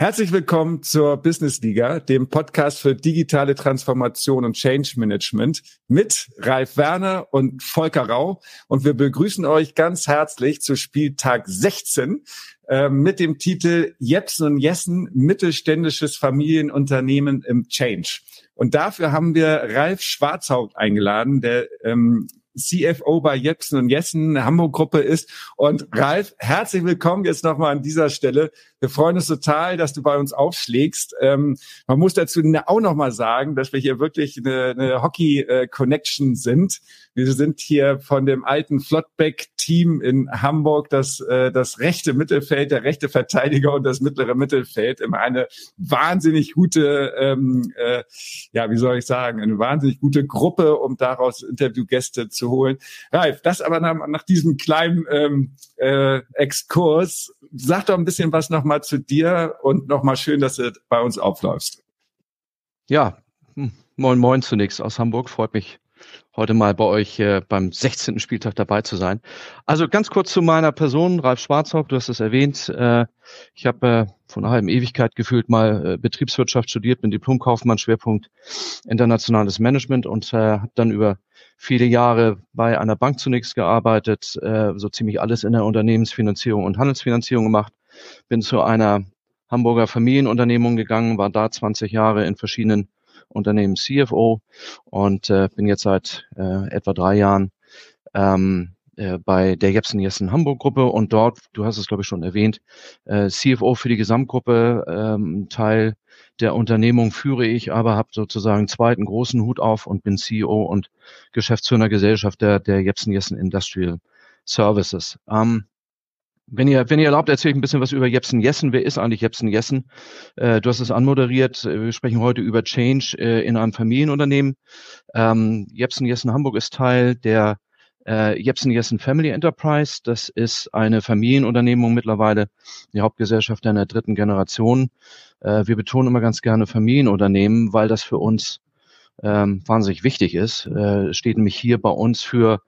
Herzlich willkommen zur Business Liga, dem Podcast für digitale Transformation und Change Management mit Ralf Werner und Volker Rau. Und wir begrüßen euch ganz herzlich zu Spieltag 16 äh, mit dem Titel Jepsen und Jessen, mittelständisches Familienunternehmen im Change. Und dafür haben wir Ralf Schwarzhaupt eingeladen, der ähm, CFO bei Jepsen und Jessen, Hamburg-Gruppe ist. Und Ralf, herzlich willkommen jetzt nochmal an dieser Stelle. Wir freuen uns total, dass du bei uns aufschlägst. Ähm, man muss dazu auch nochmal sagen, dass wir hier wirklich eine, eine Hockey-Connection sind. Wir sind hier von dem alten Flottbeck-Team in Hamburg, das, äh, das rechte Mittelfeld, der rechte Verteidiger und das mittlere Mittelfeld. Immer eine wahnsinnig gute, ähm, äh, ja, wie soll ich sagen, eine wahnsinnig gute Gruppe, um daraus Interviewgäste zu holen. Ralf, das aber nach, nach diesem kleinen ähm, äh, Exkurs. Sag doch ein bisschen was nochmal zu dir und nochmal schön, dass du bei uns aufläufst. Ja, hm, moin moin zunächst aus Hamburg. Freut mich heute mal bei euch äh, beim 16. Spieltag dabei zu sein. Also ganz kurz zu meiner Person, Ralf Schwarzhoff, du hast es erwähnt. Äh, ich habe äh, vor einer halben Ewigkeit gefühlt mal äh, Betriebswirtschaft studiert, bin Diplomkaufmann, Schwerpunkt internationales Management und äh, habe dann über viele Jahre bei einer Bank zunächst gearbeitet, äh, so ziemlich alles in der Unternehmensfinanzierung und Handelsfinanzierung gemacht, bin zu einer Hamburger Familienunternehmung gegangen, war da 20 Jahre in verschiedenen Unternehmen CFO und äh, bin jetzt seit äh, etwa drei Jahren ähm, äh, bei der Jepsen Jessen Hamburg Gruppe und dort, du hast es glaube ich schon erwähnt, äh, CFO für die Gesamtgruppe, ähm, Teil der Unternehmung führe ich, aber habe sozusagen zweiten großen Hut auf und bin CEO und Geschäftsführer Gesellschaft der, der Jepsen Jessen Industrial Services. Ähm, wenn ihr, wenn ihr erlaubt, erzähle ich ein bisschen was über Jepsen Jessen. Wer ist eigentlich Jepsen Jessen? Äh, du hast es anmoderiert. Wir sprechen heute über Change äh, in einem Familienunternehmen. Ähm, Jepsen Jessen Hamburg ist Teil der äh, Jepsen Jessen Family Enterprise. Das ist eine Familienunternehmung mittlerweile, die Hauptgesellschaft einer dritten Generation. Äh, wir betonen immer ganz gerne Familienunternehmen, weil das für uns ähm, wahnsinnig wichtig ist. Äh, steht nämlich hier bei uns für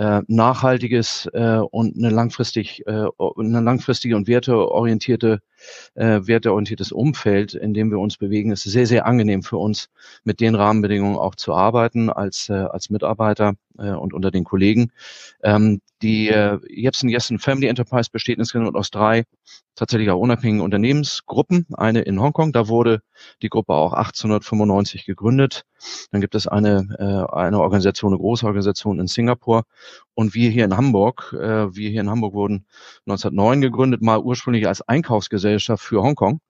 äh, nachhaltiges äh, und eine langfristig äh, eine langfristige und werteorientierte äh, werteorientiertes Umfeld, in dem wir uns bewegen, ist sehr sehr angenehm für uns mit den Rahmenbedingungen auch zu arbeiten als äh, als Mitarbeiter äh, und unter den Kollegen. Ähm, die äh, Jepsen Jessen Family Enterprise besteht insgesamt aus drei tatsächlich auch unabhängigen Unternehmensgruppen. Eine in Hongkong, da wurde die Gruppe auch 1895 gegründet. Dann gibt es eine, äh, eine Organisation, eine große Organisation in Singapur. Und wir hier in Hamburg, äh, wir hier in Hamburg wurden 1909 gegründet, mal ursprünglich als Einkaufsgesellschaft für Hongkong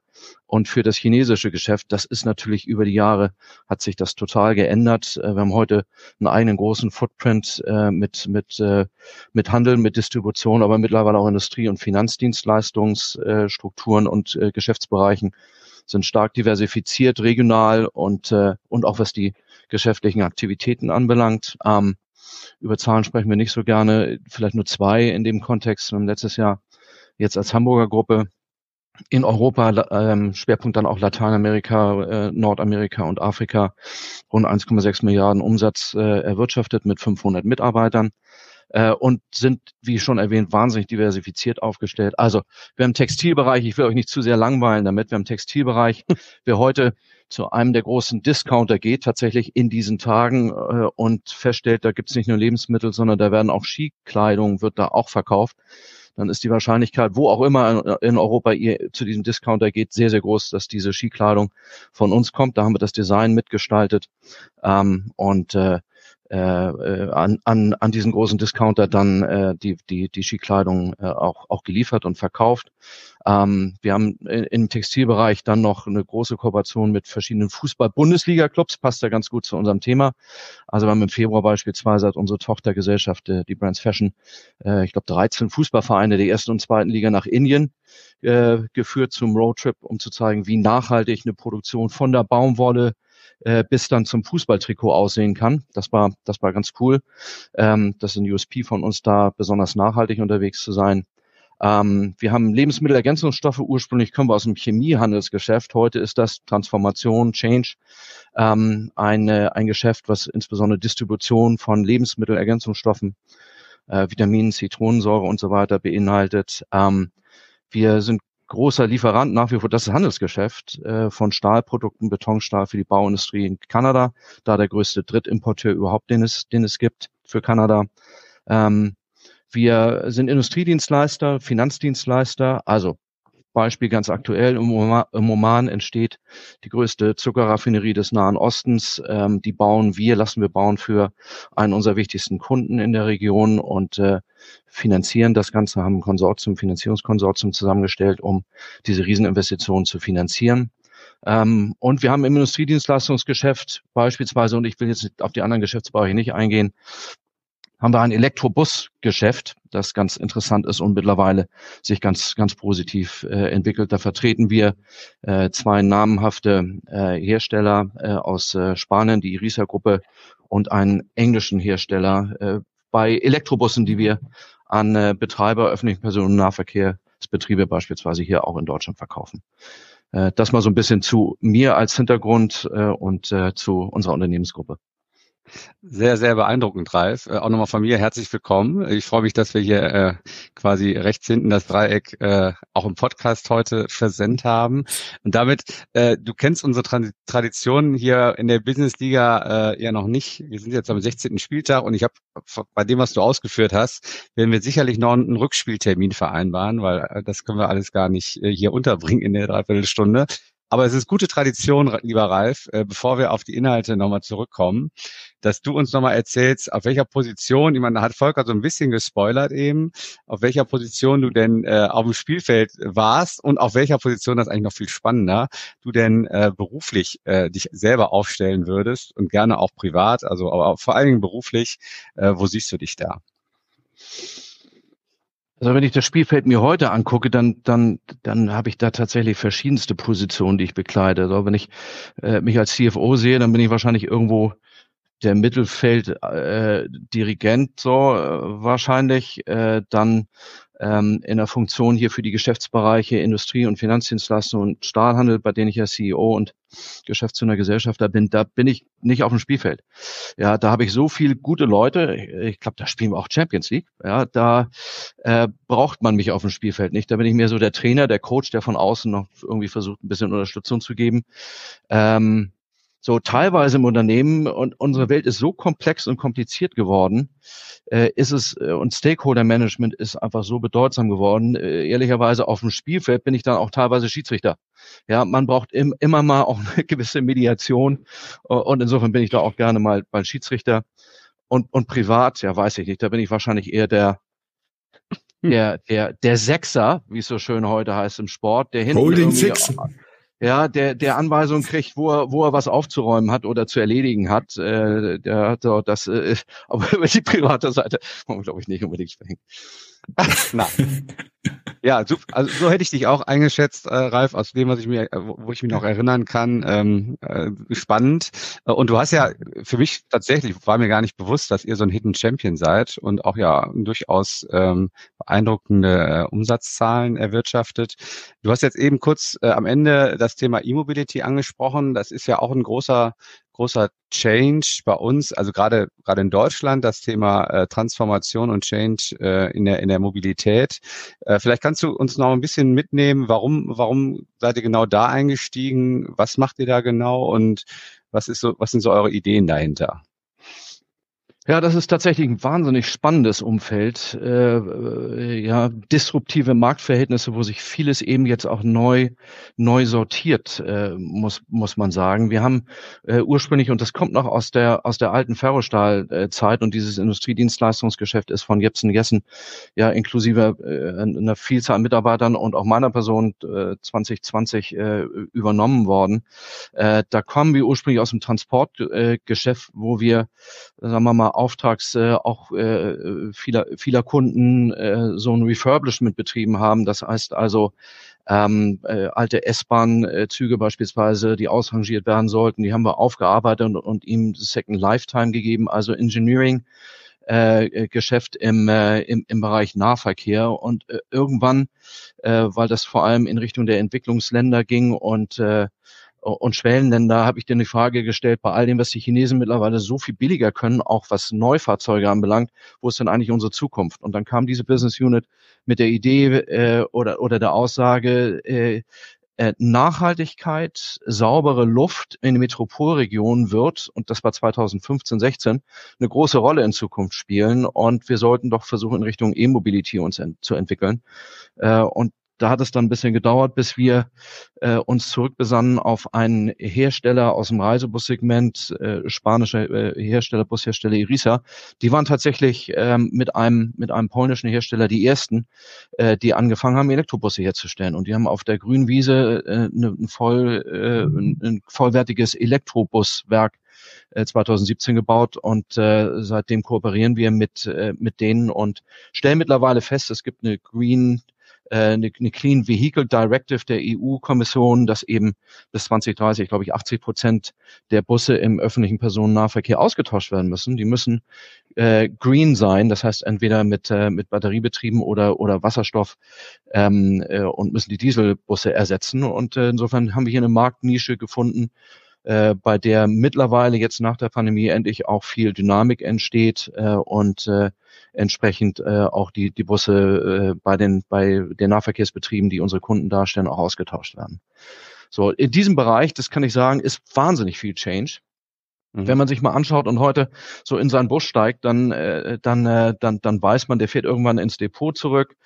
und für das chinesische Geschäft, das ist natürlich über die Jahre, hat sich das total geändert. Äh, wir haben heute einen eigenen großen Footprint äh, mit, mit, äh, mit Handel, mit Distribution, aber mittlerweile auch Industrie- und Finanzdienstleistungsstrukturen und Geschäftsbereichen sind stark diversifiziert, regional und, und auch was die geschäftlichen Aktivitäten anbelangt. Ähm, über Zahlen sprechen wir nicht so gerne, vielleicht nur zwei in dem Kontext. Wir haben letztes Jahr jetzt als Hamburger Gruppe in Europa, ähm, Schwerpunkt dann auch Lateinamerika, äh, Nordamerika und Afrika, rund 1,6 Milliarden Umsatz äh, erwirtschaftet mit 500 Mitarbeitern äh, und sind, wie schon erwähnt, wahnsinnig diversifiziert aufgestellt. Also wir haben Textilbereich, ich will euch nicht zu sehr langweilen damit, wir haben Textilbereich, wer heute zu einem der großen Discounter geht, tatsächlich in diesen Tagen äh, und feststellt, da gibt es nicht nur Lebensmittel, sondern da werden auch Skikleidung, wird da auch verkauft dann ist die Wahrscheinlichkeit, wo auch immer in Europa ihr zu diesem Discounter geht, sehr, sehr groß, dass diese Skikleidung von uns kommt. Da haben wir das Design mitgestaltet ähm, und äh, äh, an, an, an diesen großen Discounter dann äh, die, die, die Skikleidung äh, auch, auch geliefert und verkauft. Ähm, wir haben im Textilbereich dann noch eine große Kooperation mit verschiedenen Fußball-Bundesliga-Clubs, passt da ganz gut zu unserem Thema. Also wir haben im Februar beispielsweise hat unsere Tochtergesellschaft, äh, die Brands Fashion, äh, ich glaube 13 Fußballvereine der ersten und zweiten Liga nach Indien äh, geführt zum Roadtrip, um zu zeigen, wie nachhaltig eine Produktion von der Baumwolle äh, bis dann zum Fußballtrikot aussehen kann. Das war, das war ganz cool. Ähm, das ist ein USP von uns da, besonders nachhaltig unterwegs zu sein. Ähm, wir haben Lebensmittelergänzungsstoffe, ursprünglich kommen wir aus dem Chemiehandelsgeschäft. Heute ist das Transformation, Change, ähm, eine, ein Geschäft, was insbesondere Distribution von Lebensmittelergänzungsstoffen, äh, Vitaminen, Zitronensäure und so weiter beinhaltet. Ähm, wir sind großer Lieferant nach wie vor das Handelsgeschäft äh, von Stahlprodukten, Betonstahl für die Bauindustrie in Kanada, da der größte Drittimporteur überhaupt, den es, den es gibt für Kanada. Ähm, wir sind Industriedienstleister, Finanzdienstleister, also Beispiel ganz aktuell, im Oman, entsteht die größte Zuckerraffinerie des Nahen Ostens. Ähm, die bauen wir, lassen wir bauen für einen unserer wichtigsten Kunden in der Region und äh, finanzieren das Ganze, haben ein Konsortium, Finanzierungskonsortium zusammengestellt, um diese Rieseninvestitionen zu finanzieren. Ähm, und wir haben im Industriedienstleistungsgeschäft beispielsweise, und ich will jetzt auf die anderen Geschäftsbereiche nicht eingehen, haben wir ein Elektrobusgeschäft, das ganz interessant ist und mittlerweile sich ganz, ganz positiv äh, entwickelt. Da vertreten wir äh, zwei namhafte äh, Hersteller äh, aus äh, Spanien, die Irisa-Gruppe und einen englischen Hersteller äh, bei Elektrobussen, die wir an äh, Betreiber öffentlichen Personennahverkehrsbetriebe beispielsweise hier auch in Deutschland verkaufen. Äh, das mal so ein bisschen zu mir als Hintergrund äh, und äh, zu unserer Unternehmensgruppe. Sehr, sehr beeindruckend, Ralf. Äh, auch nochmal von mir herzlich willkommen. Ich freue mich, dass wir hier äh, quasi rechts hinten das Dreieck äh, auch im Podcast heute versendet haben. Und damit, äh, du kennst unsere Tra Tradition hier in der Business Liga äh, ja noch nicht. Wir sind jetzt am 16. Spieltag und ich habe bei dem, was du ausgeführt hast, werden wir sicherlich noch einen Rückspieltermin vereinbaren, weil äh, das können wir alles gar nicht äh, hier unterbringen in der Dreiviertelstunde. Aber es ist gute Tradition, lieber Ralf, äh, bevor wir auf die Inhalte nochmal zurückkommen, dass du uns nochmal erzählst, auf welcher Position, ich meine, da hat Volker so ein bisschen gespoilert eben, auf welcher Position du denn äh, auf dem Spielfeld warst und auf welcher Position, das ist eigentlich noch viel spannender, du denn äh, beruflich äh, dich selber aufstellen würdest und gerne auch privat, also aber vor allen Dingen beruflich, äh, wo siehst du dich da? Also wenn ich das Spielfeld mir heute angucke, dann dann dann habe ich da tatsächlich verschiedenste Positionen, die ich bekleide. Also wenn ich äh, mich als CFO sehe, dann bin ich wahrscheinlich irgendwo der Mittelfeld-Dirigent äh, so äh, wahrscheinlich. Äh, dann ähm, in der Funktion hier für die Geschäftsbereiche Industrie- und Finanzdienstleistung und Stahlhandel, bei denen ich ja CEO und Geschäftsführer Gesellschafter bin, da bin ich nicht auf dem Spielfeld. Ja, da habe ich so viele gute Leute. Ich glaube, da spielen wir auch Champions League. Ja, da äh, braucht man mich auf dem Spielfeld nicht. Da bin ich mehr so der Trainer, der Coach, der von außen noch irgendwie versucht, ein bisschen Unterstützung zu geben. Ähm, so teilweise im Unternehmen und unsere Welt ist so komplex und kompliziert geworden, äh, ist es äh, und Stakeholder Management ist einfach so bedeutsam geworden. Äh, ehrlicherweise auf dem Spielfeld bin ich dann auch teilweise Schiedsrichter. Ja, man braucht im, immer mal auch eine gewisse Mediation und insofern bin ich da auch gerne mal bei Schiedsrichter und und privat, ja, weiß ich nicht, da bin ich wahrscheinlich eher der der der der Sechser, wie es so schön heute heißt im Sport, der hinten Holding Six ja, der, der Anweisung kriegt, wo er, wo er was aufzuräumen hat oder zu erledigen hat. Äh, der hat auch das, äh, aber über die private Seite wollen wir, glaube ich, nicht unbedingt sprechen. Nein. Ja, so, also so hätte ich dich auch eingeschätzt, äh, Ralf, aus dem, was ich mir, wo ich mich noch erinnern kann. Ähm, äh, spannend. Und du hast ja für mich tatsächlich, war mir gar nicht bewusst, dass ihr so ein Hidden Champion seid und auch ja durchaus ähm, beeindruckende äh, Umsatzzahlen erwirtschaftet. Du hast jetzt eben kurz äh, am Ende das Thema E-Mobility angesprochen. Das ist ja auch ein großer großer Change bei uns, also gerade gerade in Deutschland, das Thema äh, Transformation und Change äh, in der in der Mobilität. Äh, vielleicht kannst du uns noch ein bisschen mitnehmen, warum warum seid ihr genau da eingestiegen? Was macht ihr da genau und was ist so was sind so eure Ideen dahinter? Ja, das ist tatsächlich ein wahnsinnig spannendes Umfeld. Äh, äh, ja, disruptive Marktverhältnisse, wo sich vieles eben jetzt auch neu neu sortiert, äh, muss muss man sagen. Wir haben äh, ursprünglich und das kommt noch aus der aus der alten Ferrostahlzeit und dieses Industriedienstleistungsgeschäft ist von Jepsen Jessen ja inklusive äh, einer Vielzahl an Mitarbeitern und auch meiner Person äh, 2020 äh, übernommen worden. Äh, da kommen wir ursprünglich aus dem Transportgeschäft, wo wir sagen wir mal auftrags äh, auch äh, vieler, vieler Kunden äh, so ein Refurbishment betrieben haben. Das heißt also, ähm, äh, alte S-Bahn-Züge beispielsweise, die ausrangiert werden sollten, die haben wir aufgearbeitet und, und ihm Second Lifetime gegeben, also Engineering. Äh, Geschäft im, äh, im, im Bereich Nahverkehr und äh, irgendwann, äh, weil das vor allem in Richtung der Entwicklungsländer ging und äh, und Schwellenländer habe ich dir eine Frage gestellt, bei all dem, was die Chinesen mittlerweile so viel billiger können, auch was Neufahrzeuge anbelangt, wo ist denn eigentlich unsere Zukunft? Und dann kam diese Business Unit mit der Idee äh, oder, oder der Aussage, äh, äh, Nachhaltigkeit, saubere Luft in Metropolregionen wird, und das war 2015, 16, eine große Rolle in Zukunft spielen. Und wir sollten doch versuchen, in Richtung E-Mobility uns ent zu entwickeln. Äh, und da hat es dann ein bisschen gedauert, bis wir äh, uns zurückbesannen auf einen Hersteller aus dem Reisebussegment, äh, spanischer äh, Hersteller, Bushersteller Irisa. Die waren tatsächlich ähm, mit einem mit einem polnischen Hersteller die ersten, äh, die angefangen haben, Elektrobusse herzustellen. Und die haben auf der grünen Wiese äh, ne, ein, voll, äh, ein, vollwertiges Elektrobuswerk 2017 äh, gebaut und äh, seitdem kooperieren wir mit, äh, mit denen und stellen mittlerweile fest, es gibt eine Green eine, eine Clean Vehicle Directive der EU-Kommission, dass eben bis 2030, glaube ich, 80 Prozent der Busse im öffentlichen Personennahverkehr ausgetauscht werden müssen. Die müssen äh, green sein, das heißt entweder mit, äh, mit Batteriebetrieben oder, oder Wasserstoff ähm, äh, und müssen die Dieselbusse ersetzen. Und äh, insofern haben wir hier eine Marktnische gefunden, äh, bei der mittlerweile jetzt nach der Pandemie endlich auch viel Dynamik entsteht äh, und äh, entsprechend äh, auch die, die Busse äh, bei, den, bei den Nahverkehrsbetrieben, die unsere Kunden darstellen, auch ausgetauscht werden. So, in diesem Bereich, das kann ich sagen, ist wahnsinnig viel Change. Mhm. Wenn man sich mal anschaut und heute so in seinen Bus steigt, dann, äh, dann, äh, dann, dann weiß man, der fährt irgendwann ins Depot zurück.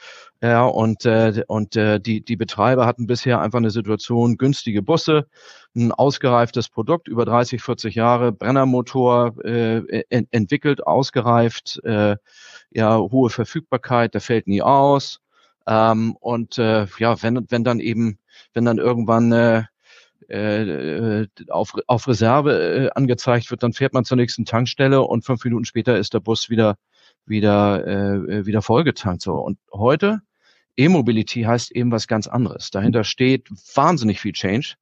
Ja, und, äh, und äh, die, die Betreiber hatten bisher einfach eine Situation, günstige Busse, ein ausgereiftes Produkt, über 30, 40 Jahre, Brennermotor äh, en entwickelt, ausgereift, äh, ja, hohe Verfügbarkeit, der fällt nie aus. Ähm, und äh, ja, wenn, wenn dann eben, wenn dann irgendwann äh, äh, auf, auf Reserve äh, angezeigt wird, dann fährt man zur nächsten Tankstelle und fünf Minuten später ist der Bus wieder wieder äh, wieder vollgetankt. So und heute E-Mobility heißt eben was ganz anderes. Dahinter steht wahnsinnig viel Change.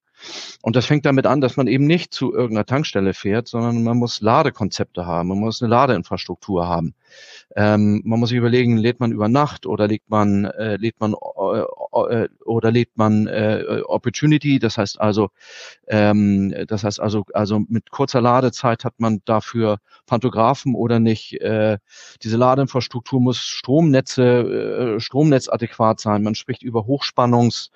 Und das fängt damit an, dass man eben nicht zu irgendeiner Tankstelle fährt, sondern man muss Ladekonzepte haben, man muss eine Ladeinfrastruktur haben. Ähm, man muss sich überlegen, lädt man über Nacht oder lädt man, äh, lädt man äh, äh, oder lädt man äh, Opportunity, das heißt also, ähm, das heißt also, also mit kurzer Ladezeit hat man dafür Pantographen oder nicht. Äh, diese Ladeinfrastruktur muss Stromnetze, äh, stromnetzadäquat sein. Man spricht über Hochspannungs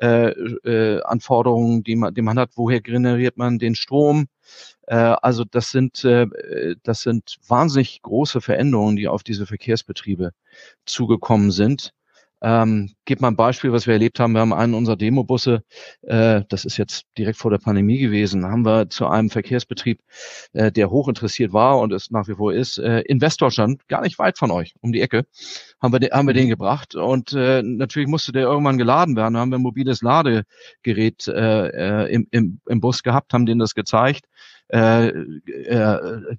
äh, äh, Anforderungen, die man, die man hat. Woher generiert man den Strom? Äh, also das sind, äh, das sind wahnsinnig große Veränderungen, die auf diese Verkehrsbetriebe zugekommen sind. Ähm, gib mal ein Beispiel, was wir erlebt haben. Wir haben einen unserer Demobusse, äh, das ist jetzt direkt vor der Pandemie gewesen, haben wir zu einem Verkehrsbetrieb, äh, der hochinteressiert war und es nach wie vor ist, äh, in Westdeutschland, gar nicht weit von euch, um die Ecke, haben wir, den, haben wir den gebracht. Und äh, natürlich musste der irgendwann geladen werden. Da haben wir ein mobiles Ladegerät äh, äh im, im, im Bus gehabt, haben denen das gezeigt. Äh, äh,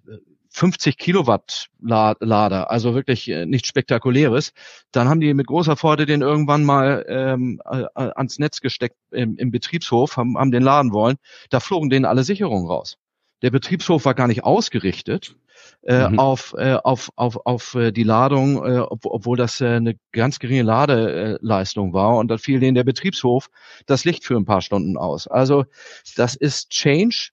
50 Kilowatt Lader, also wirklich äh, nichts Spektakuläres. Dann haben die mit großer Freude den irgendwann mal ähm, äh, ans Netz gesteckt im, im Betriebshof, haben, haben den laden wollen. Da flogen denen alle Sicherungen raus. Der Betriebshof war gar nicht ausgerichtet äh, mhm. auf, äh, auf, auf, auf äh, die Ladung, äh, ob, obwohl das äh, eine ganz geringe Ladeleistung war. Und dann fiel denen der Betriebshof das Licht für ein paar Stunden aus. Also das ist Change,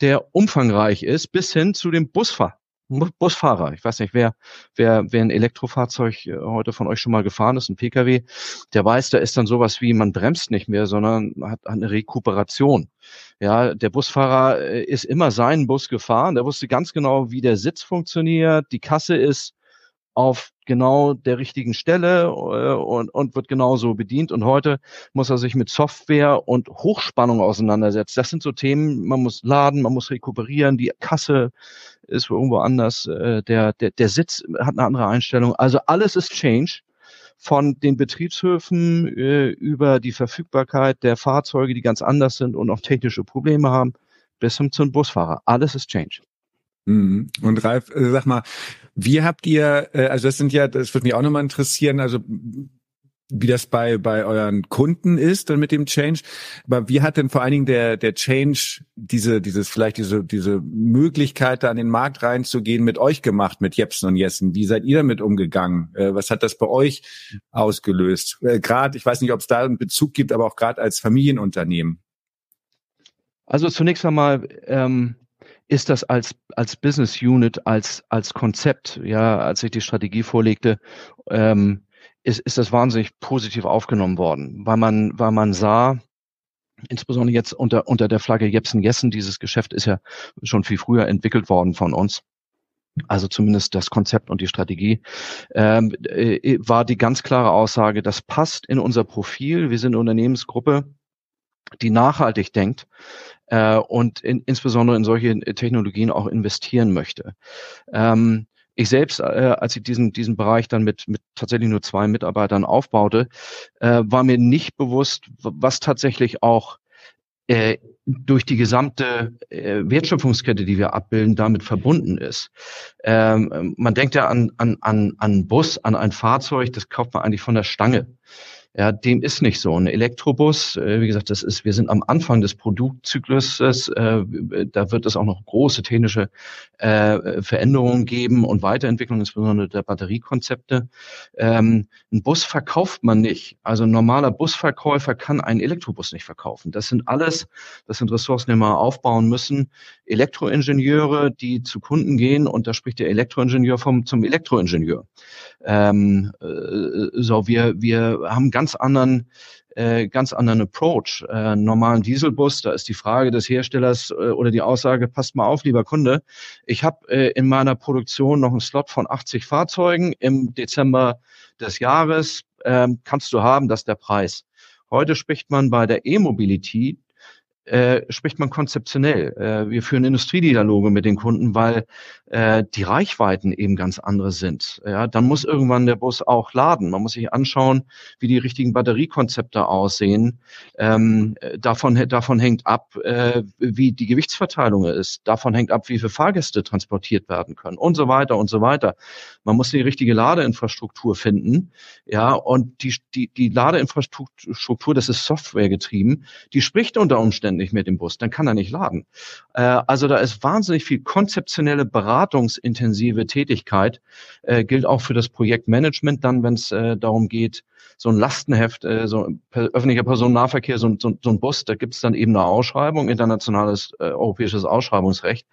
der umfangreich ist, bis hin zu dem Busfahr Busfahrer. Ich weiß nicht, wer, wer, wer ein Elektrofahrzeug äh, heute von euch schon mal gefahren ist, ein Pkw, der weiß, da ist dann sowas wie, man bremst nicht mehr, sondern hat eine Rekuperation. Ja, der Busfahrer äh, ist immer seinen Bus gefahren. Der wusste ganz genau, wie der Sitz funktioniert. Die Kasse ist auf genau der richtigen Stelle äh, und, und wird genauso bedient. Und heute muss er sich mit Software und Hochspannung auseinandersetzen. Das sind so Themen, man muss laden, man muss rekuperieren, die Kasse ist irgendwo anders, äh, der, der, der Sitz hat eine andere Einstellung. Also alles ist Change von den Betriebshöfen äh, über die Verfügbarkeit der Fahrzeuge, die ganz anders sind und auch technische Probleme haben, bis hin zum Busfahrer. Alles ist Change. Mhm. Und Ralf, äh, sag mal, wie habt ihr, äh, also das sind ja, das würde mich auch nochmal interessieren, also wie das bei, bei euren Kunden ist dann mit dem Change. Aber wie hat denn vor allen Dingen der, der Change diese, dieses, vielleicht diese, diese Möglichkeit, da an den Markt reinzugehen, mit euch gemacht, mit Jepsen und Jessen? Wie seid ihr damit umgegangen? Äh, was hat das bei euch ausgelöst? Gerade, ich weiß nicht, ob es da einen Bezug gibt, aber auch gerade als Familienunternehmen. Also zunächst einmal ähm, ist das als, als Business Unit, als, als Konzept, ja, als ich die Strategie vorlegte, ähm, ist, ist das wahnsinnig positiv aufgenommen worden, weil man, weil man sah, insbesondere jetzt unter, unter der Flagge Jepsen Jessen, dieses Geschäft ist ja schon viel früher entwickelt worden von uns. Also zumindest das Konzept und die Strategie, ähm, äh, war die ganz klare Aussage, das passt in unser Profil. Wir sind eine Unternehmensgruppe, die nachhaltig denkt äh, und in, insbesondere in solche Technologien auch investieren möchte. Ähm, ich selbst, äh, als ich diesen, diesen Bereich dann mit, mit tatsächlich nur zwei Mitarbeitern aufbaute, äh, war mir nicht bewusst, was tatsächlich auch äh, durch die gesamte äh, Wertschöpfungskette, die wir abbilden, damit verbunden ist. Ähm, man denkt ja an, an, an, an Bus, an ein Fahrzeug, das kauft man eigentlich von der Stange. Ja, dem ist nicht so. Ein Elektrobus, äh, wie gesagt, das ist, wir sind am Anfang des Produktzykluses, äh, da wird es auch noch große technische äh, Veränderungen geben und Weiterentwicklung, insbesondere der Batteriekonzepte. Ähm, ein Bus verkauft man nicht. Also ein normaler Busverkäufer kann einen Elektrobus nicht verkaufen. Das sind alles, das sind Ressourcen, die wir aufbauen müssen. Elektroingenieure, die zu Kunden gehen und da spricht der Elektroingenieur vom, zum Elektroingenieur. Ähm, äh, so, wir, wir haben ganz anderen äh, ganz anderen Approach. Äh, normalen Dieselbus, da ist die Frage des Herstellers äh, oder die Aussage, passt mal auf, lieber Kunde, ich habe äh, in meiner Produktion noch einen Slot von 80 Fahrzeugen im Dezember des Jahres, äh, kannst du haben, das ist der Preis. Heute spricht man bei der E-Mobility äh, spricht man konzeptionell. Äh, wir führen Industriedialoge mit den Kunden, weil äh, die Reichweiten eben ganz andere sind. Ja, dann muss irgendwann der Bus auch laden. Man muss sich anschauen, wie die richtigen Batteriekonzepte aussehen. Ähm, davon, davon hängt ab, äh, wie die Gewichtsverteilung ist. Davon hängt ab, wie viele Fahrgäste transportiert werden können und so weiter und so weiter. Man muss die richtige Ladeinfrastruktur finden. Ja, und die, die, die Ladeinfrastruktur, das ist Software getrieben, die spricht unter Umständen nicht mit dem Bus, dann kann er nicht laden. Äh, also da ist wahnsinnig viel konzeptionelle, beratungsintensive Tätigkeit, äh, gilt auch für das Projektmanagement dann, wenn es äh, darum geht, so ein Lastenheft, äh, so per, öffentlicher Personennahverkehr, so, so, so ein Bus, da gibt es dann eben eine Ausschreibung, internationales äh, europäisches Ausschreibungsrecht.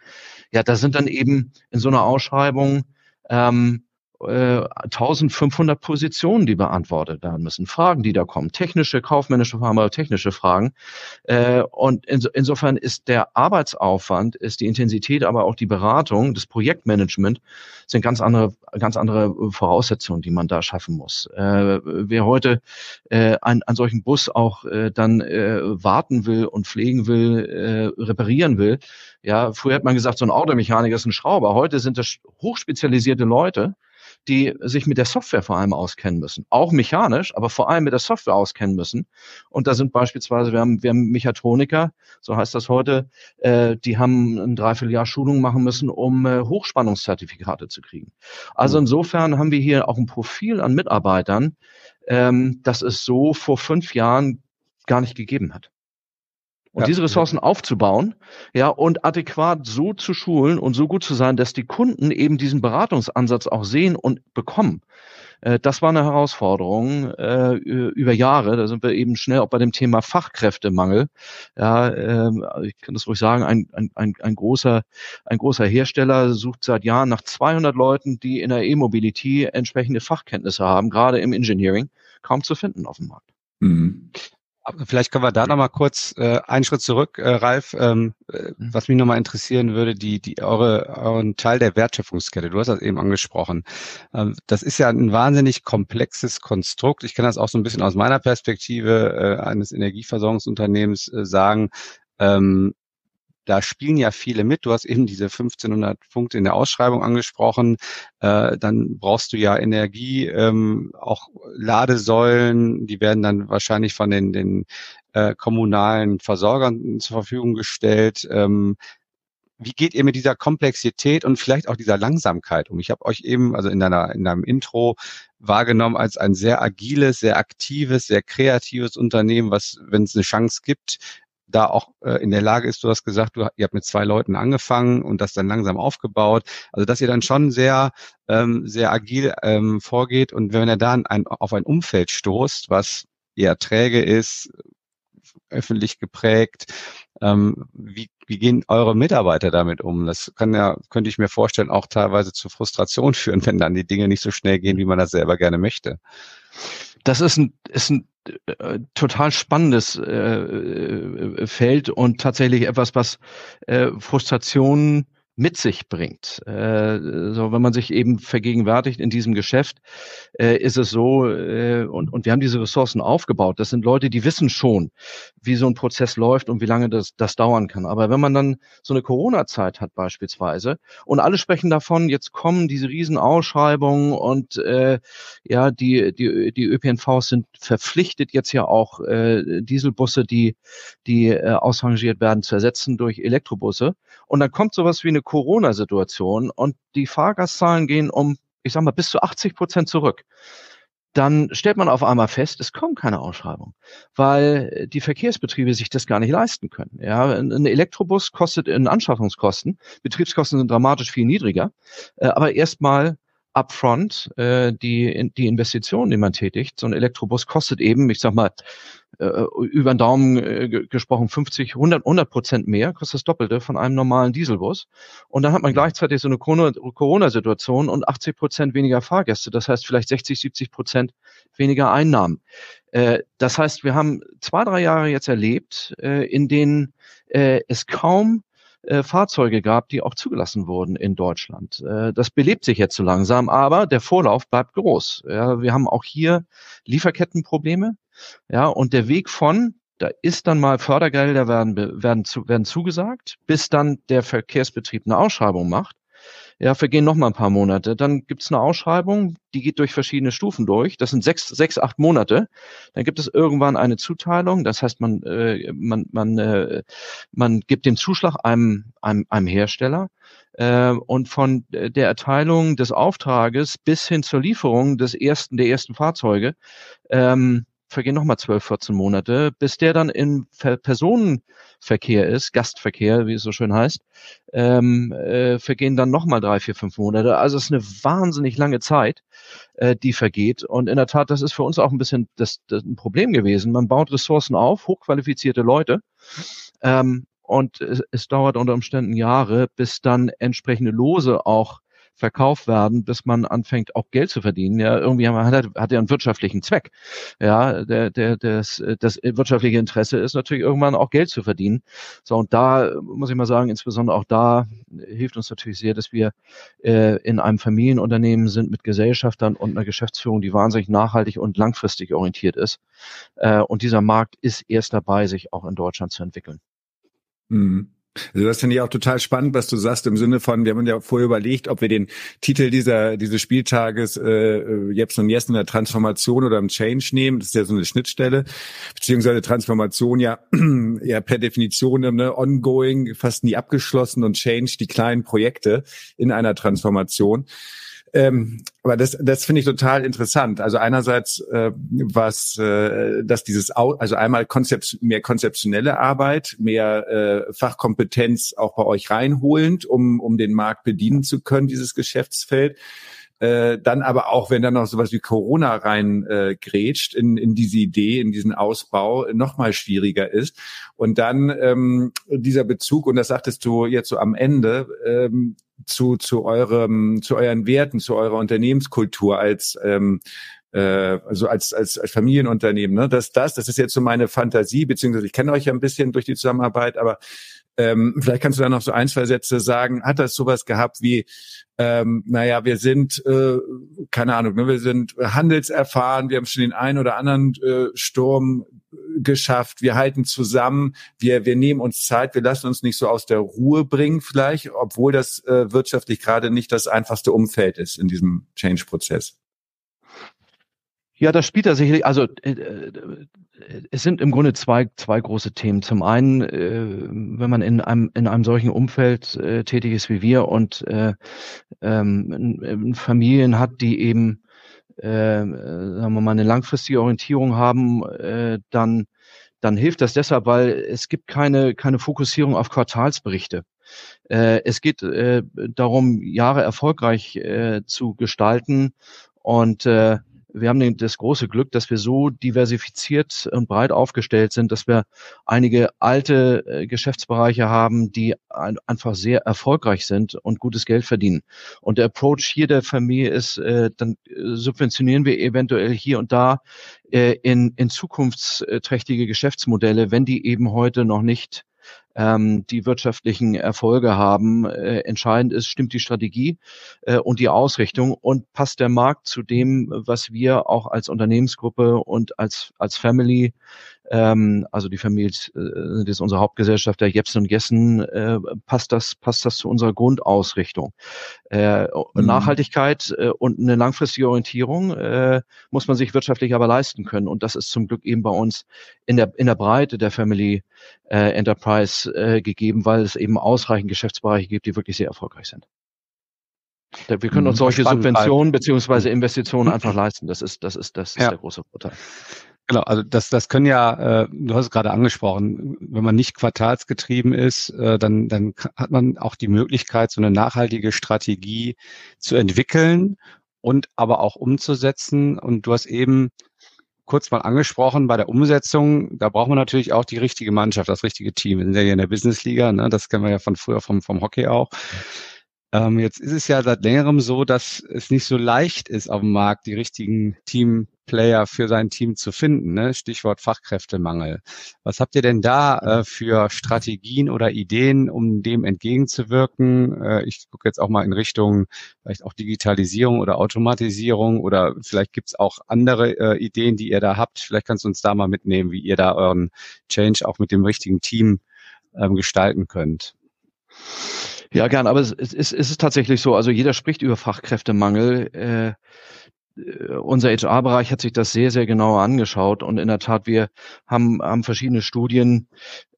Ja, da sind dann eben in so einer Ausschreibung ähm, 1500 äh, Positionen, die beantwortet werden müssen, Fragen, die da kommen, technische, kaufmännische technische Fragen. Äh, und insofern ist der Arbeitsaufwand, ist die Intensität, aber auch die Beratung, das Projektmanagement sind ganz andere, ganz andere Voraussetzungen, die man da schaffen muss. Äh, wer heute an, an solchen Bus auch dann warten will und pflegen will, reparieren will, ja, früher hat man gesagt, so ein Automechaniker ist ein Schrauber. Heute sind das hochspezialisierte Leute, die sich mit der Software vor allem auskennen müssen. Auch mechanisch, aber vor allem mit der Software auskennen müssen. Und da sind beispielsweise, wir haben, wir haben Mechatroniker, so heißt das heute, äh, die haben ein Dreivierteljahr Schulung machen müssen, um äh, Hochspannungszertifikate zu kriegen. Also mhm. insofern haben wir hier auch ein Profil an Mitarbeitern, ähm, das es so vor fünf Jahren gar nicht gegeben hat. Und ja. diese Ressourcen aufzubauen, ja, und adäquat so zu schulen und so gut zu sein, dass die Kunden eben diesen Beratungsansatz auch sehen und bekommen. Äh, das war eine Herausforderung äh, über Jahre. Da sind wir eben schnell auch bei dem Thema Fachkräftemangel. Ja, äh, ich kann das ruhig sagen, ein, ein, ein, ein, großer, ein großer Hersteller sucht seit Jahren nach 200 Leuten, die in der E-Mobility entsprechende Fachkenntnisse haben, gerade im Engineering, kaum zu finden auf dem Markt. Mhm. Vielleicht können wir da nochmal kurz äh, einen Schritt zurück, äh, Ralf. Ähm, äh, mhm. was mich nochmal interessieren würde, die, die eure, euren Teil der Wertschöpfungskette. Du hast das eben angesprochen. Ähm, das ist ja ein wahnsinnig komplexes Konstrukt. Ich kann das auch so ein bisschen aus meiner Perspektive äh, eines Energieversorgungsunternehmens äh, sagen. Ähm, da spielen ja viele mit. Du hast eben diese 1500 Punkte in der Ausschreibung angesprochen. Äh, dann brauchst du ja Energie, ähm, auch Ladesäulen, die werden dann wahrscheinlich von den, den äh, kommunalen Versorgern zur Verfügung gestellt. Ähm, wie geht ihr mit dieser Komplexität und vielleicht auch dieser Langsamkeit um? Ich habe euch eben, also in deiner in deinem Intro wahrgenommen als ein sehr agiles, sehr aktives, sehr kreatives Unternehmen, was, wenn es eine Chance gibt, da auch äh, in der Lage ist, du hast gesagt, du, ihr habt mit zwei Leuten angefangen und das dann langsam aufgebaut. Also dass ihr dann schon sehr, ähm, sehr agil ähm, vorgeht und wenn er dann ein, auf ein Umfeld stoßt, was eher träge ist, öffentlich geprägt, Ähm, wie, wie gehen eure Mitarbeiter damit um? Das kann ja, könnte ich mir vorstellen, auch teilweise zu Frustration führen, wenn dann die Dinge nicht so schnell gehen, wie man das selber gerne möchte. Das ist ein, ist ein äh, total spannendes äh, äh, Feld und tatsächlich etwas, was äh, Frustration mit sich bringt. Äh, so, wenn man sich eben vergegenwärtigt in diesem Geschäft, äh, ist es so, äh, und, und wir haben diese Ressourcen aufgebaut. Das sind Leute, die wissen schon, wie so ein Prozess läuft und wie lange das, das dauern kann. Aber wenn man dann so eine Corona-Zeit hat beispielsweise und alle sprechen davon, jetzt kommen diese Riesenausschreibungen und äh, ja, die, die, die ÖPNVs sind verpflichtet, jetzt ja auch äh, Dieselbusse, die, die äh, ausrangiert werden, zu ersetzen durch Elektrobusse. Und dann kommt sowas wie eine Corona-Situation und die Fahrgastzahlen gehen um, ich sag mal, bis zu 80 Prozent zurück dann stellt man auf einmal fest, es kommt keine Ausschreibung, weil die Verkehrsbetriebe sich das gar nicht leisten können. Ja, ein Elektrobus kostet in Anschaffungskosten, Betriebskosten sind dramatisch viel niedriger, äh, aber erstmal upfront äh, die, die Investition, die man tätigt. So ein Elektrobus kostet eben, ich sag mal, äh, über den Daumen äh, gesprochen 50, 100, 100 Prozent mehr, kostet das Doppelte von einem normalen Dieselbus. Und dann hat man gleichzeitig so eine Corona-Situation und 80 Prozent weniger Fahrgäste. Das heißt vielleicht 60, 70 Prozent weniger Einnahmen. Äh, das heißt, wir haben zwei, drei Jahre jetzt erlebt, äh, in denen äh, es kaum äh, Fahrzeuge gab, die auch zugelassen wurden in Deutschland. Äh, das belebt sich jetzt so langsam, aber der Vorlauf bleibt groß. Ja, wir haben auch hier Lieferkettenprobleme. Ja, und der Weg von da ist dann mal Fördergelder werden, werden, zu, werden zugesagt, bis dann der Verkehrsbetrieb eine Ausschreibung macht ja, vergehen noch mal ein paar Monate. Dann gibt es eine Ausschreibung, die geht durch verschiedene Stufen durch. Das sind sechs, sechs, acht Monate. Dann gibt es irgendwann eine Zuteilung. Das heißt, man, äh, man, man, äh, man gibt den Zuschlag einem, einem, einem Hersteller. Äh, und von der Erteilung des Auftrages bis hin zur Lieferung des ersten, der ersten Fahrzeuge ähm, vergehen nochmal 12, 14 Monate, bis der dann im Personenverkehr ist, Gastverkehr, wie es so schön heißt, ähm, äh, vergehen dann nochmal drei, vier, fünf Monate. Also es ist eine wahnsinnig lange Zeit, äh, die vergeht. Und in der Tat, das ist für uns auch ein bisschen das, das ein Problem gewesen. Man baut Ressourcen auf, hochqualifizierte Leute. Ähm, und es, es dauert unter Umständen Jahre, bis dann entsprechende Lose auch verkauft werden, bis man anfängt, auch Geld zu verdienen. Ja, irgendwie hat, hat er einen wirtschaftlichen Zweck. Ja, der, der, das, das wirtschaftliche Interesse ist natürlich irgendwann auch Geld zu verdienen. So, und da muss ich mal sagen, insbesondere auch da hilft uns natürlich sehr, dass wir äh, in einem Familienunternehmen sind mit Gesellschaftern und einer Geschäftsführung, die wahnsinnig nachhaltig und langfristig orientiert ist. Äh, und dieser Markt ist erst dabei, sich auch in Deutschland zu entwickeln. Mhm. Also das finde ich auch total spannend, was du sagst im Sinne von, wir haben ja vorher überlegt, ob wir den Titel dieser dieses Spieltages äh, jetzt und jetzt in der Transformation oder im Change nehmen. Das ist ja so eine Schnittstelle, beziehungsweise Transformation ja ja per Definition ne, ongoing, fast nie abgeschlossen und Change die kleinen Projekte in einer Transformation. Ähm, aber das, das finde ich total interessant. Also einerseits, äh, was, äh, dass dieses, also einmal Konzept, mehr konzeptionelle Arbeit, mehr äh, Fachkompetenz auch bei euch reinholend, um, um den Markt bedienen zu können, dieses Geschäftsfeld. Äh, dann aber auch, wenn dann noch sowas wie Corona rein äh, in, in diese Idee, in diesen Ausbau, noch mal schwieriger ist. Und dann ähm, dieser Bezug, und das sagtest du jetzt so am Ende, ähm, zu, zu eurem, zu euren Werten, zu eurer Unternehmenskultur als ähm, äh, also als, als, als Familienunternehmen, ne? dass das, das ist jetzt so meine Fantasie, beziehungsweise ich kenne euch ja ein bisschen durch die Zusammenarbeit, aber ähm, vielleicht kannst du da noch so ein, zwei Sätze sagen. Hat das sowas gehabt wie, ähm, naja, wir sind, äh, keine Ahnung, ne, wir sind handelserfahren, wir haben schon den einen oder anderen äh, Sturm geschafft, wir halten zusammen, wir, wir nehmen uns Zeit, wir lassen uns nicht so aus der Ruhe bringen vielleicht, obwohl das äh, wirtschaftlich gerade nicht das einfachste Umfeld ist in diesem Change-Prozess. Ja, das spielt da sicherlich, also äh, äh, es sind im Grunde zwei, zwei große Themen. Zum einen, äh, wenn man in einem, in einem solchen Umfeld äh, tätig ist wie wir und äh, ähm, Familien hat, die eben, äh, sagen wir mal, eine langfristige Orientierung haben, äh, dann, dann hilft das deshalb, weil es gibt keine, keine Fokussierung auf Quartalsberichte. Äh, es geht äh, darum, Jahre erfolgreich äh, zu gestalten und äh, wir haben das große Glück, dass wir so diversifiziert und breit aufgestellt sind, dass wir einige alte äh, Geschäftsbereiche haben, die ein, einfach sehr erfolgreich sind und gutes Geld verdienen. Und der Approach hier der Familie ist, äh, dann äh, subventionieren wir eventuell hier und da in, in zukunftsträchtige Geschäftsmodelle, wenn die eben heute noch nicht ähm, die wirtschaftlichen Erfolge haben. Äh, entscheidend ist, stimmt die Strategie äh, und die Ausrichtung und passt der Markt zu dem, was wir auch als Unternehmensgruppe und als, als Family ähm, also die Familie, äh, das ist unsere Hauptgesellschaft, der Jepsen und Gessen, äh, passt das, passt das zu unserer Grundausrichtung. Äh, mhm. Nachhaltigkeit äh, und eine langfristige Orientierung äh, muss man sich wirtschaftlich aber leisten können. Und das ist zum Glück eben bei uns in der, in der Breite der Family äh, Enterprise äh, gegeben, weil es eben ausreichend Geschäftsbereiche gibt, die wirklich sehr erfolgreich sind. Wir können uns mhm. solche Subventionen beziehungsweise Investitionen einfach leisten. Das ist, das ist, das ist ja. der große Vorteil. Genau, also das, das können ja, äh, du hast es gerade angesprochen, wenn man nicht quartalsgetrieben ist, äh, dann, dann hat man auch die Möglichkeit, so eine nachhaltige Strategie zu entwickeln und aber auch umzusetzen. Und du hast eben kurz mal angesprochen, bei der Umsetzung, da braucht man natürlich auch die richtige Mannschaft, das richtige Team. Wir sind ja hier in der Businessliga, ne? das kennen wir ja von früher vom, vom Hockey auch. Ähm, jetzt ist es ja seit längerem so, dass es nicht so leicht ist, auf dem Markt die richtigen Team Player für sein Team zu finden. Ne? Stichwort Fachkräftemangel. Was habt ihr denn da äh, für Strategien oder Ideen, um dem entgegenzuwirken? Äh, ich gucke jetzt auch mal in Richtung vielleicht auch Digitalisierung oder Automatisierung oder vielleicht gibt's auch andere äh, Ideen, die ihr da habt. Vielleicht kannst du uns da mal mitnehmen, wie ihr da euren Change auch mit dem richtigen Team ähm, gestalten könnt. Ja, gern, aber es, es, es ist tatsächlich so, also jeder spricht über Fachkräftemangel. Äh, äh, unser HR-Bereich hat sich das sehr, sehr genau angeschaut und in der Tat, wir haben, haben verschiedene Studien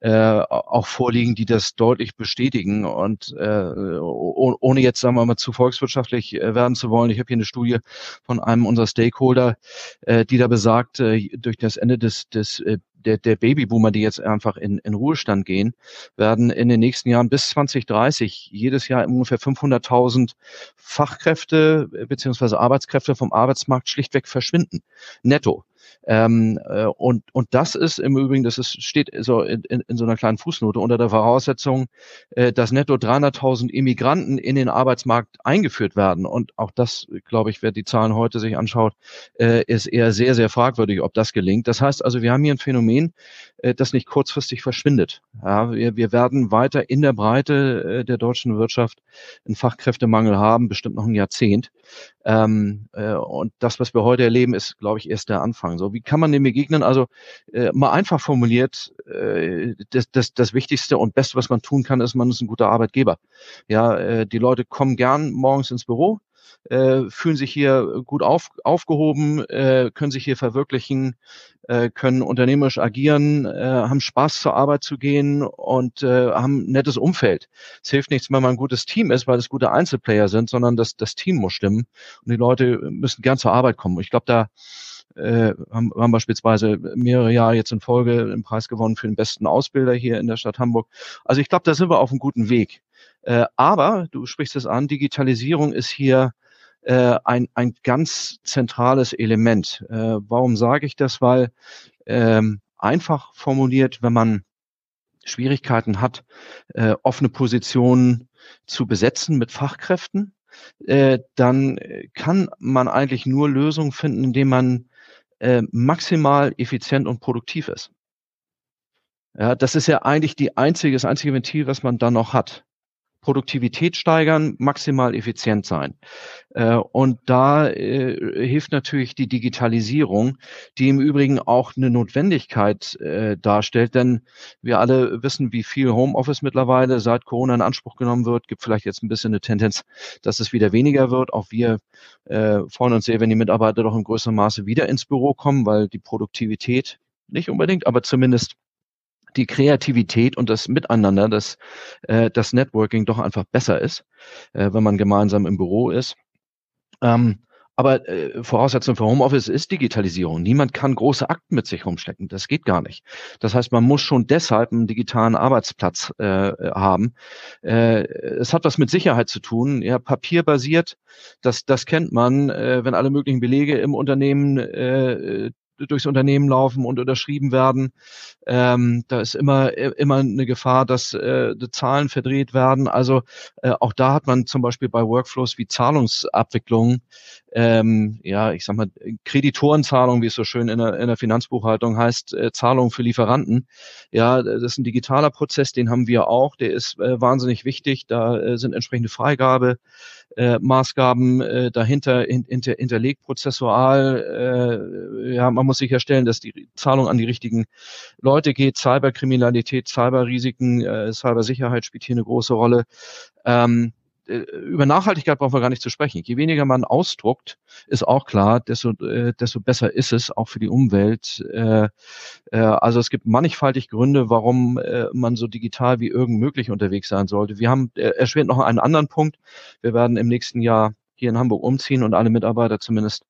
äh, auch vorliegen, die das deutlich bestätigen und äh, ohne jetzt, sagen wir mal, zu volkswirtschaftlich äh, werden zu wollen. Ich habe hier eine Studie von einem unserer Stakeholder, äh, die da besagt, äh, durch das Ende des, des äh, der, der Babyboomer, die jetzt einfach in, in Ruhestand gehen, werden in den nächsten Jahren bis 2030 jedes Jahr ungefähr 500.000 Fachkräfte beziehungsweise Arbeitskräfte vom Arbeitsmarkt schlichtweg verschwinden. Netto. Ähm, äh, und, und das ist im Übrigen, das ist, steht so in, in, in so einer kleinen Fußnote unter der Voraussetzung, äh, dass netto 300.000 Immigranten in den Arbeitsmarkt eingeführt werden. Und auch das, glaube ich, wer die Zahlen heute sich anschaut, äh, ist eher sehr, sehr fragwürdig, ob das gelingt. Das heißt also, wir haben hier ein Phänomen, äh, das nicht kurzfristig verschwindet. Ja, wir, wir werden weiter in der Breite äh, der deutschen Wirtschaft einen Fachkräftemangel haben, bestimmt noch ein Jahrzehnt. Ähm, äh, und das, was wir heute erleben, ist, glaube ich, erst der Anfang. So, wie kann man dem begegnen? Also äh, mal einfach formuliert, äh, das, das, das Wichtigste und Beste, was man tun kann, ist, man ist ein guter Arbeitgeber. Ja, äh, die Leute kommen gern morgens ins Büro, äh, fühlen sich hier gut auf, aufgehoben, äh, können sich hier verwirklichen, äh, können unternehmerisch agieren, äh, haben Spaß zur Arbeit zu gehen und äh, haben ein nettes Umfeld. Es hilft nichts, wenn man ein gutes Team ist, weil es gute Einzelplayer sind, sondern das, das Team muss stimmen und die Leute müssen gern zur Arbeit kommen. Ich glaube, da äh, haben, haben beispielsweise mehrere Jahre jetzt in Folge den Preis gewonnen für den besten Ausbilder hier in der Stadt Hamburg. Also ich glaube, da sind wir auf einem guten Weg. Äh, aber, du sprichst es an, Digitalisierung ist hier äh, ein, ein ganz zentrales Element. Äh, warum sage ich das? Weil ähm, einfach formuliert, wenn man Schwierigkeiten hat, äh, offene Positionen zu besetzen mit Fachkräften, äh, dann kann man eigentlich nur Lösungen finden, indem man äh, maximal effizient und produktiv ist. Ja, das ist ja eigentlich die einzige, das einzige Ventil, was man dann noch hat. Produktivität steigern, maximal effizient sein. Äh, und da äh, hilft natürlich die Digitalisierung, die im Übrigen auch eine Notwendigkeit äh, darstellt, denn wir alle wissen, wie viel Homeoffice mittlerweile seit Corona in Anspruch genommen wird. Gibt vielleicht jetzt ein bisschen eine Tendenz, dass es wieder weniger wird. Auch wir freuen uns sehr, wenn die Mitarbeiter doch in größerem Maße wieder ins Büro kommen, weil die Produktivität nicht unbedingt, aber zumindest die Kreativität und das Miteinander, das, äh, das Networking doch einfach besser ist, äh, wenn man gemeinsam im Büro ist. Ähm, Aber äh, Voraussetzung für Homeoffice ist Digitalisierung. Niemand kann große Akten mit sich rumstecken. Das geht gar nicht. Das heißt, man muss schon deshalb einen digitalen Arbeitsplatz äh, haben. Äh, es hat was mit Sicherheit zu tun. Ja, papierbasiert, das, das kennt man, äh, wenn alle möglichen Belege im Unternehmen äh, durchs Unternehmen laufen und unterschrieben werden. Ähm, da ist immer immer eine Gefahr, dass äh, Zahlen verdreht werden. Also äh, auch da hat man zum Beispiel bei Workflows wie Zahlungsabwicklungen, ähm, ja, ich sag mal Kreditorenzahlung, wie es so schön in der, in der Finanzbuchhaltung heißt, äh, Zahlung für Lieferanten. Ja, das ist ein digitaler Prozess, den haben wir auch. Der ist äh, wahnsinnig wichtig. Da äh, sind entsprechende Freigabe äh, Maßgaben äh, dahinter in, inter, hinterlegt prozessual. Äh, ja, man muss sicherstellen, dass die Zahlung an die richtigen Leute geht. Cyberkriminalität, Cyberrisiken, äh, Cybersicherheit spielt hier eine große Rolle. Ähm, äh, über Nachhaltigkeit brauchen wir gar nicht zu sprechen. Je weniger man ausdruckt, ist auch klar, desto, äh, desto besser ist es auch für die Umwelt. Äh, äh, also es gibt mannigfaltig Gründe, warum äh, man so digital wie irgend möglich unterwegs sein sollte. Wir haben äh, erschwert noch einen anderen Punkt. Wir werden im nächsten Jahr hier in Hamburg umziehen und alle Mitarbeiter zumindest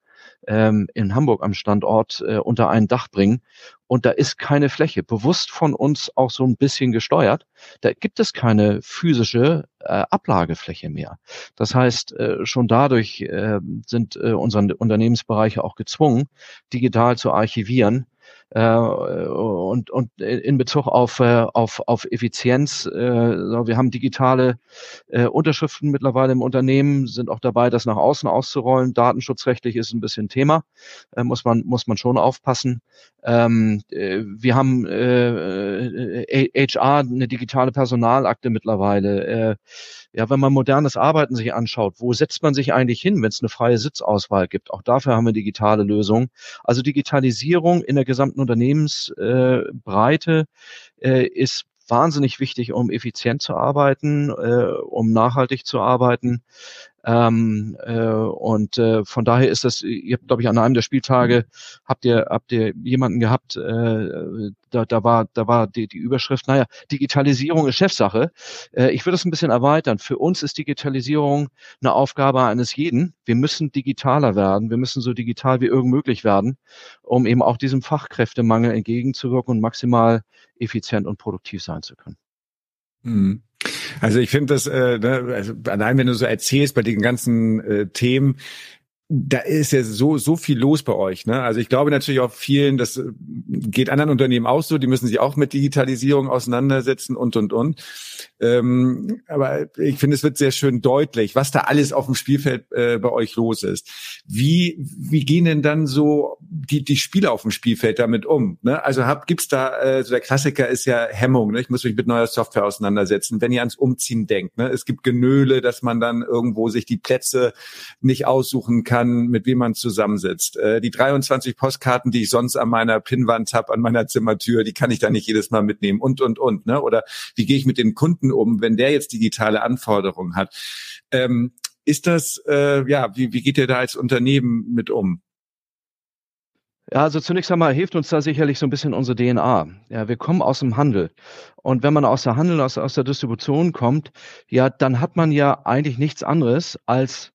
ähm, in Hamburg am Standort äh, unter ein Dach bringen. Und da ist keine Fläche, bewusst von uns auch so ein bisschen gesteuert. Da gibt es keine physische äh, Ablagefläche mehr. Das heißt, äh, schon dadurch äh, sind äh, unsere Unternehmensbereiche auch gezwungen, digital zu archivieren und, und in Bezug auf, äh, auf, auf Effizienz, äh, wir haben digitale äh, Unterschriften mittlerweile im Unternehmen, sind auch dabei, das nach außen auszurollen. Datenschutzrechtlich ist ein bisschen Thema, äh, muss man muss man schon aufpassen. Ähm, äh, wir haben äh, HR eine digitale Personalakte mittlerweile. Äh, ja, wenn man modernes Arbeiten sich anschaut, wo setzt man sich eigentlich hin, wenn es eine freie Sitzauswahl gibt? Auch dafür haben wir digitale Lösungen. Also Digitalisierung in der gesamten Unternehmensbreite äh, ist wahnsinnig wichtig, um effizient zu arbeiten, äh, um nachhaltig zu arbeiten. Ähm, äh, und äh, von daher ist das, ihr habt, glaube ich, an einem der Spieltage habt ihr, habt ihr jemanden gehabt, äh, da, da war, da war die, die Überschrift, naja, Digitalisierung ist Chefsache. Äh, ich würde es ein bisschen erweitern. Für uns ist Digitalisierung eine Aufgabe eines jeden. Wir müssen digitaler werden. Wir müssen so digital wie irgend möglich werden, um eben auch diesem Fachkräftemangel entgegenzuwirken und maximal effizient und produktiv sein zu können. Mhm. Also ich finde das, äh, ne, also allein wenn du so erzählst bei den ganzen äh, Themen, da ist ja so so viel los bei euch, ne? Also ich glaube natürlich auch vielen, das äh, geht anderen Unternehmen auch so, die müssen sich auch mit Digitalisierung auseinandersetzen und und und. Ähm, aber ich finde, es wird sehr schön deutlich, was da alles auf dem Spielfeld äh, bei euch los ist. Wie, wie gehen denn dann so die, die Spieler auf dem Spielfeld damit um? Ne? Also hab, gibt's da, äh, so der Klassiker ist ja Hemmung, ne? ich muss mich mit neuer Software auseinandersetzen, wenn ihr ans Umziehen denkt. Ne? Es gibt Genöle, dass man dann irgendwo sich die Plätze nicht aussuchen kann, mit wem man zusammensitzt. Äh, die 23 Postkarten, die ich sonst an meiner Pinnwand habe, an meiner Zimmertür, die kann ich da nicht jedes Mal mitnehmen und, und, und. Ne? Oder wie gehe ich mit den Kunden um, wenn der jetzt digitale Anforderungen hat. Ähm, ist das, äh, ja, wie, wie geht ihr da als Unternehmen mit um? Ja, also zunächst einmal hilft uns da sicherlich so ein bisschen unsere DNA. Ja, wir kommen aus dem Handel. Und wenn man aus der Handel, aus, aus der Distribution kommt, ja, dann hat man ja eigentlich nichts anderes als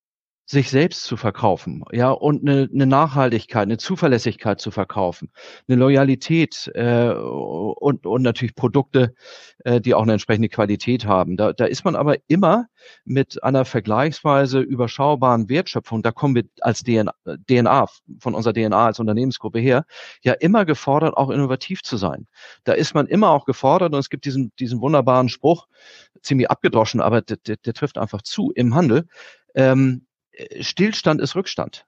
sich selbst zu verkaufen, ja, und eine, eine Nachhaltigkeit, eine Zuverlässigkeit zu verkaufen, eine Loyalität äh, und, und natürlich Produkte, äh, die auch eine entsprechende Qualität haben. Da, da ist man aber immer mit einer vergleichsweise überschaubaren Wertschöpfung, da kommen wir als DNA, DNA von unserer DNA als Unternehmensgruppe her, ja immer gefordert, auch innovativ zu sein. Da ist man immer auch gefordert und es gibt diesen, diesen wunderbaren Spruch, ziemlich abgedroschen, aber der, der, der trifft einfach zu im Handel. Ähm, Stillstand ist Rückstand.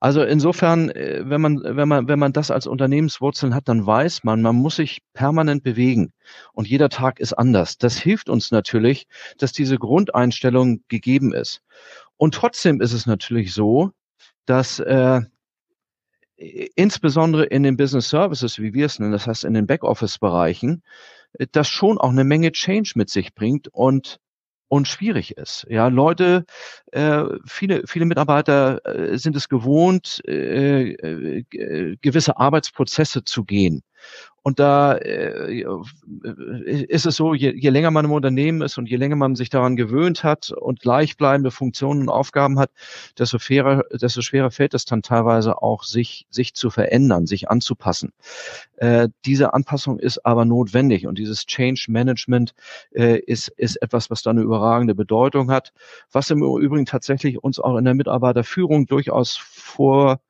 Also insofern, äh, wenn man, wenn man, wenn man das als Unternehmenswurzeln hat, dann weiß man, man muss sich permanent bewegen und jeder Tag ist anders. Das hilft uns natürlich, dass diese Grundeinstellung gegeben ist. Und trotzdem ist es natürlich so, dass äh, insbesondere in den Business Services, wie wir es nennen, das heißt in den Backoffice-Bereichen, äh, das schon auch eine Menge Change mit sich bringt und und schwierig ist. Ja, Leute, äh, viele, viele Mitarbeiter äh, sind es gewohnt, äh, äh, gewisse Arbeitsprozesse zu gehen. Und da äh, ist es so, je, je länger man im Unternehmen ist und je länger man sich daran gewöhnt hat und gleichbleibende Funktionen und Aufgaben hat, desto schwerer, desto schwerer fällt es dann teilweise auch, sich, sich zu verändern, sich anzupassen. Äh, diese Anpassung ist aber notwendig und dieses Change Management äh, ist, ist etwas, was da eine überragende Bedeutung hat, was im Übrigen tatsächlich uns auch in der Mitarbeiterführung durchaus vor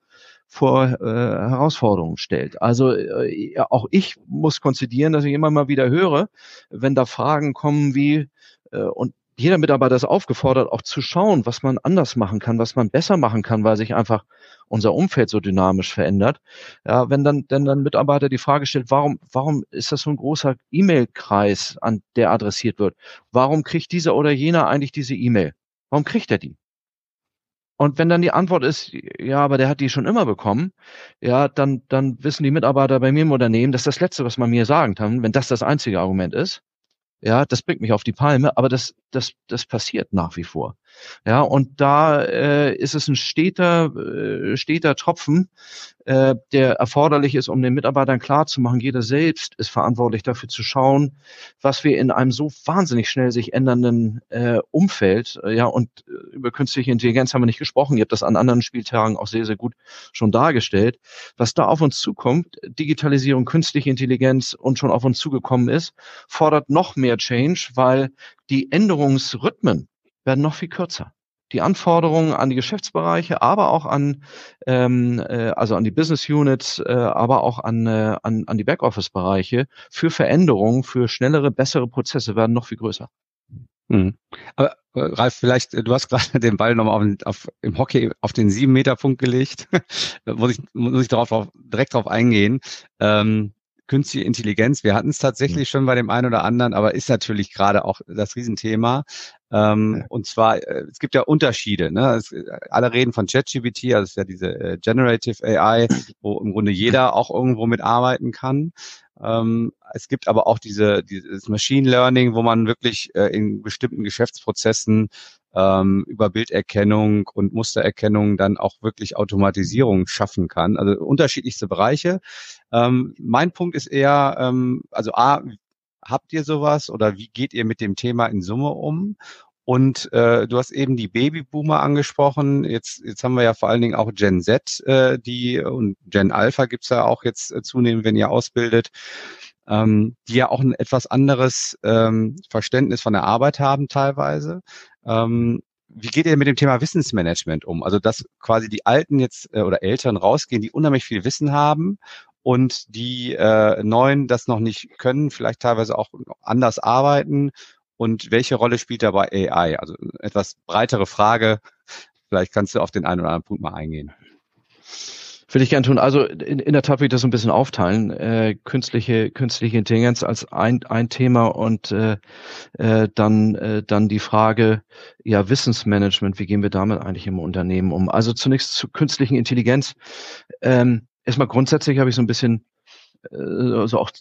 vor äh, Herausforderungen stellt. Also äh, auch ich muss konzidieren, dass ich immer mal wieder höre, wenn da Fragen kommen wie äh, und jeder Mitarbeiter ist aufgefordert, auch zu schauen, was man anders machen kann, was man besser machen kann, weil sich einfach unser Umfeld so dynamisch verändert. Ja, wenn dann, denn dann Mitarbeiter die Frage stellt, warum, warum ist das so ein großer E-Mail-Kreis, an der adressiert wird? Warum kriegt dieser oder jener eigentlich diese E-Mail? Warum kriegt er die? Und wenn dann die Antwort ist, ja, aber der hat die schon immer bekommen, ja, dann, dann wissen die Mitarbeiter bei mir im Unternehmen, das ist das Letzte, was man mir sagen kann, wenn das das einzige Argument ist. Ja, das bringt mich auf die Palme, aber das, das, das passiert nach wie vor. Ja, und da äh, ist es ein steter, äh, steter Tropfen, äh, der erforderlich ist, um den Mitarbeitern klarzumachen, jeder selbst ist verantwortlich dafür zu schauen, was wir in einem so wahnsinnig schnell sich ändernden äh, Umfeld, äh, ja, und äh, über künstliche Intelligenz haben wir nicht gesprochen, ihr habt das an anderen Spieltagen auch sehr, sehr gut schon dargestellt, was da auf uns zukommt, Digitalisierung, künstliche Intelligenz und schon auf uns zugekommen ist, fordert noch mehr Change, weil die Änderungsrhythmen werden noch viel kürzer. Die Anforderungen an die Geschäftsbereiche, aber auch an, ähm, äh, also an die Business Units, äh, aber auch an, äh, an, an die Backoffice-Bereiche für Veränderungen, für schnellere, bessere Prozesse werden noch viel größer. Mhm. Aber äh, Ralf, vielleicht, äh, du hast gerade den Ball nochmal auf, auf, im Hockey auf den sieben Meter Punkt gelegt. da muss ich, muss ich darauf, auf, direkt darauf eingehen. Ähm, künstliche Intelligenz. Wir hatten es tatsächlich schon bei dem einen oder anderen, aber ist natürlich gerade auch das Riesenthema. Ähm, ja. Und zwar, äh, es gibt ja Unterschiede. Ne? Es, alle reden von ChatGPT, also es ist ja diese äh, Generative AI, wo im Grunde jeder auch irgendwo mitarbeiten kann. Ähm, es gibt aber auch diese, dieses Machine Learning, wo man wirklich äh, in bestimmten Geschäftsprozessen ähm, über Bilderkennung und Mustererkennung dann auch wirklich Automatisierung schaffen kann. Also unterschiedlichste Bereiche. Ähm, mein Punkt ist eher, ähm, also A, habt ihr sowas oder wie geht ihr mit dem Thema in Summe um? Und äh, du hast eben die Babyboomer angesprochen. Jetzt, jetzt haben wir ja vor allen Dingen auch Gen Z, äh, die und Gen Alpha gibt's ja auch jetzt äh, zunehmend, wenn ihr ausbildet, ähm, die ja auch ein etwas anderes ähm, Verständnis von der Arbeit haben teilweise. Ähm, wie geht ihr mit dem Thema Wissensmanagement um? Also dass quasi die Alten jetzt äh, oder Eltern rausgehen, die unheimlich viel Wissen haben und die äh, Neuen das noch nicht können, vielleicht teilweise auch anders arbeiten. Und welche Rolle spielt dabei AI? Also etwas breitere Frage. Vielleicht kannst du auf den einen oder anderen Punkt mal eingehen. Will ich gerne tun. Also in, in der Tat will ich das so ein bisschen aufteilen. Äh, künstliche, künstliche Intelligenz als ein, ein Thema und äh, äh, dann, äh, dann die Frage, ja, Wissensmanagement, wie gehen wir damit eigentlich im Unternehmen um? Also zunächst zu künstlichen Intelligenz. Ähm, erstmal grundsätzlich habe ich so ein bisschen äh, also auch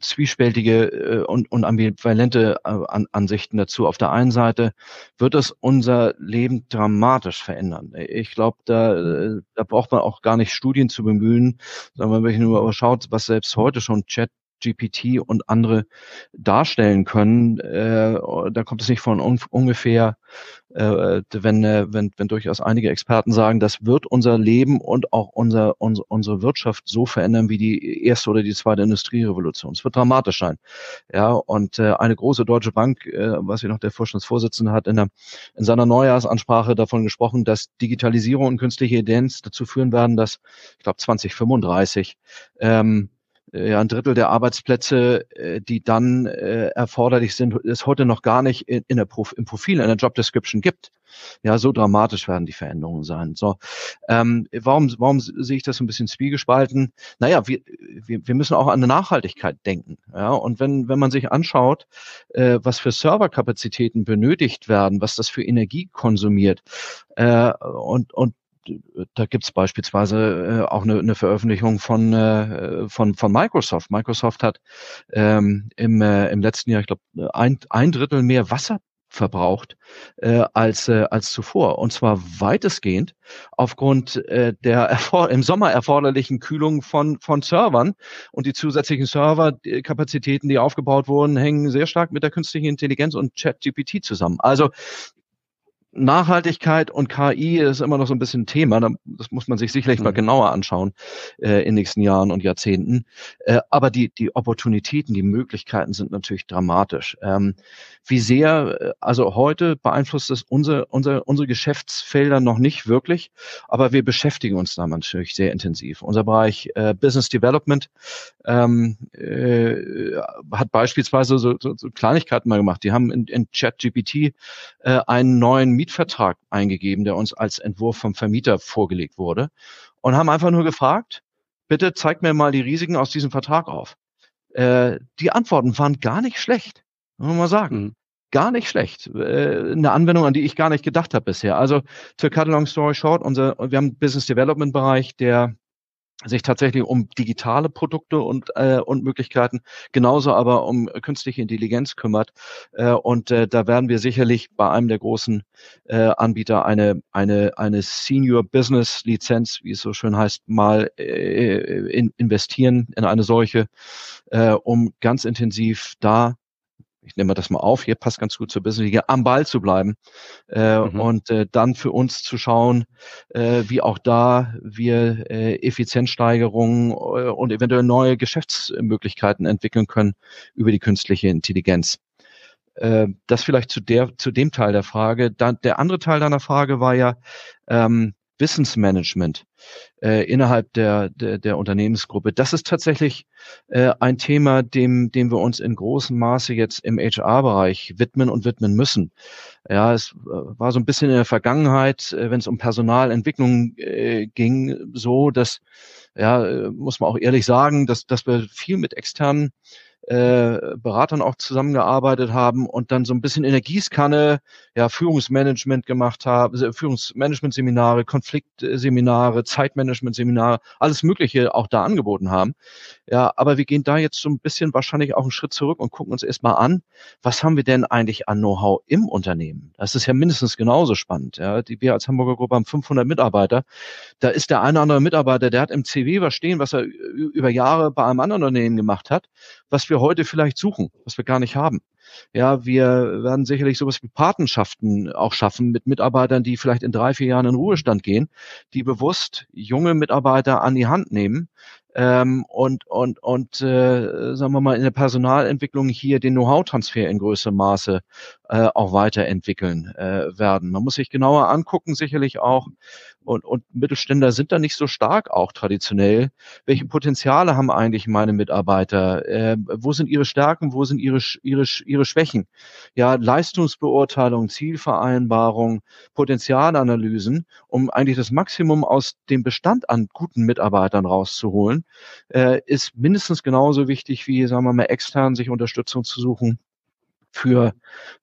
zwiespältige äh, und, und ambivalente äh, An Ansichten dazu. Auf der einen Seite wird es unser Leben dramatisch verändern. Ich glaube, da, äh, da braucht man auch gar nicht Studien zu bemühen, sondern wenn man nur schaut, was selbst heute schon Chat GPT und andere darstellen können, äh, da kommt es nicht von un ungefähr, äh, wenn, äh, wenn, wenn durchaus einige Experten sagen, das wird unser Leben und auch unser, unser, unsere Wirtschaft so verändern wie die erste oder die zweite Industrierevolution. Es wird dramatisch sein. Ja, und äh, eine große deutsche Bank, äh, was hier noch der Vorstandsvorsitzende hat, in, der, in seiner Neujahrsansprache davon gesprochen, dass Digitalisierung und künstliche Ideenz dazu führen werden, dass, ich glaube, 2035 ähm, ja, ein Drittel der Arbeitsplätze, äh, die dann äh, erforderlich sind, es heute noch gar nicht in, in der Prof im Profil, in der Job Description gibt. Ja, so dramatisch werden die Veränderungen sein. So, ähm, warum, warum sehe ich das so ein bisschen zwiegespalten? Naja, wir, wir, wir müssen auch an eine Nachhaltigkeit denken. Ja, und wenn, wenn man sich anschaut, äh, was für Serverkapazitäten benötigt werden, was das für Energie konsumiert, äh, und, und da gibt es beispielsweise äh, auch eine, eine Veröffentlichung von, äh, von, von Microsoft. Microsoft hat ähm, im, äh, im letzten Jahr, ich glaube, ein, ein Drittel mehr Wasser verbraucht äh, als äh, als zuvor und zwar weitestgehend aufgrund äh, der im Sommer erforderlichen Kühlung von von Servern und die zusätzlichen Serverkapazitäten, die aufgebaut wurden, hängen sehr stark mit der künstlichen Intelligenz und ChatGPT zusammen. Also Nachhaltigkeit und KI ist immer noch so ein bisschen Thema. Das muss man sich sicherlich mhm. mal genauer anschauen äh, in den nächsten Jahren und Jahrzehnten. Äh, aber die, die Opportunitäten, die Möglichkeiten sind natürlich dramatisch. Ähm, wie sehr, äh, also heute beeinflusst es unsere, unsere, unsere Geschäftsfelder noch nicht wirklich, aber wir beschäftigen uns da natürlich sehr intensiv. Unser Bereich äh, Business Development ähm, äh, hat beispielsweise so, so, so Kleinigkeiten mal gemacht. Die haben in, in ChatGPT äh, einen neuen Mietvertrag eingegeben, der uns als Entwurf vom Vermieter vorgelegt wurde und haben einfach nur gefragt, bitte zeigt mir mal die Risiken aus diesem Vertrag auf. Äh, die Antworten waren gar nicht schlecht, muss man mal sagen. Mhm. Gar nicht schlecht. Äh, eine Anwendung, an die ich gar nicht gedacht habe bisher. Also, to cut a long story short, unser, wir haben einen Business Development Bereich, der sich tatsächlich um digitale Produkte und, äh, und Möglichkeiten, genauso aber um künstliche Intelligenz kümmert. Äh, und äh, da werden wir sicherlich bei einem der großen äh, Anbieter eine, eine, eine Senior Business Lizenz, wie es so schön heißt, mal äh, in, investieren in eine solche, äh, um ganz intensiv da ich nehme das mal auf, hier passt ganz gut zur Business am Ball zu bleiben äh, mhm. und äh, dann für uns zu schauen, äh, wie auch da wir äh, Effizienzsteigerungen äh, und eventuell neue Geschäftsmöglichkeiten entwickeln können über die künstliche Intelligenz. Äh, das vielleicht zu der zu dem Teil der Frage. Dann, der andere Teil deiner Frage war ja ähm, Wissensmanagement äh, innerhalb der, der, der Unternehmensgruppe. Das ist tatsächlich äh, ein Thema, dem, dem wir uns in großem Maße jetzt im HR-Bereich widmen und widmen müssen. Ja, es äh, war so ein bisschen in der Vergangenheit, äh, wenn es um Personalentwicklung äh, ging, so, dass, ja, äh, muss man auch ehrlich sagen, dass, dass wir viel mit externen äh, Beratern auch zusammengearbeitet haben und dann so ein bisschen Gießkanne ja Führungsmanagement gemacht haben, also Führungsmanagement-Seminare, Konfliktseminare, Zeitmanagement-Seminare, alles Mögliche auch da angeboten haben. Ja, aber wir gehen da jetzt so ein bisschen wahrscheinlich auch einen Schritt zurück und gucken uns erstmal an, was haben wir denn eigentlich an Know-how im Unternehmen? Das ist ja mindestens genauso spannend. Ja, die wir als Hamburger Gruppe haben 500 Mitarbeiter. Da ist der eine oder andere Mitarbeiter, der hat im CW was stehen, was er über Jahre bei einem anderen Unternehmen gemacht hat, was wir heute vielleicht suchen, was wir gar nicht haben. Ja, wir werden sicherlich sowas wie Patenschaften auch schaffen mit Mitarbeitern, die vielleicht in drei, vier Jahren in Ruhestand gehen, die bewusst junge Mitarbeiter an die Hand nehmen ähm, und und und äh, sagen wir mal in der Personalentwicklung hier den Know-how-Transfer in größerem Maße äh, auch weiterentwickeln äh, werden. Man muss sich genauer angucken, sicherlich auch und und Mittelständler sind da nicht so stark auch traditionell. Welche Potenziale haben eigentlich meine Mitarbeiter? Äh, wo sind ihre Stärken? Wo sind ihre ihre ihre Schwächen? Ja, Leistungsbeurteilung, Zielvereinbarung, Potenzialanalysen, um eigentlich das Maximum aus dem Bestand an guten Mitarbeitern rauszuholen äh, ist mindestens genauso wichtig wie, sagen wir mal, extern sich Unterstützung zu suchen für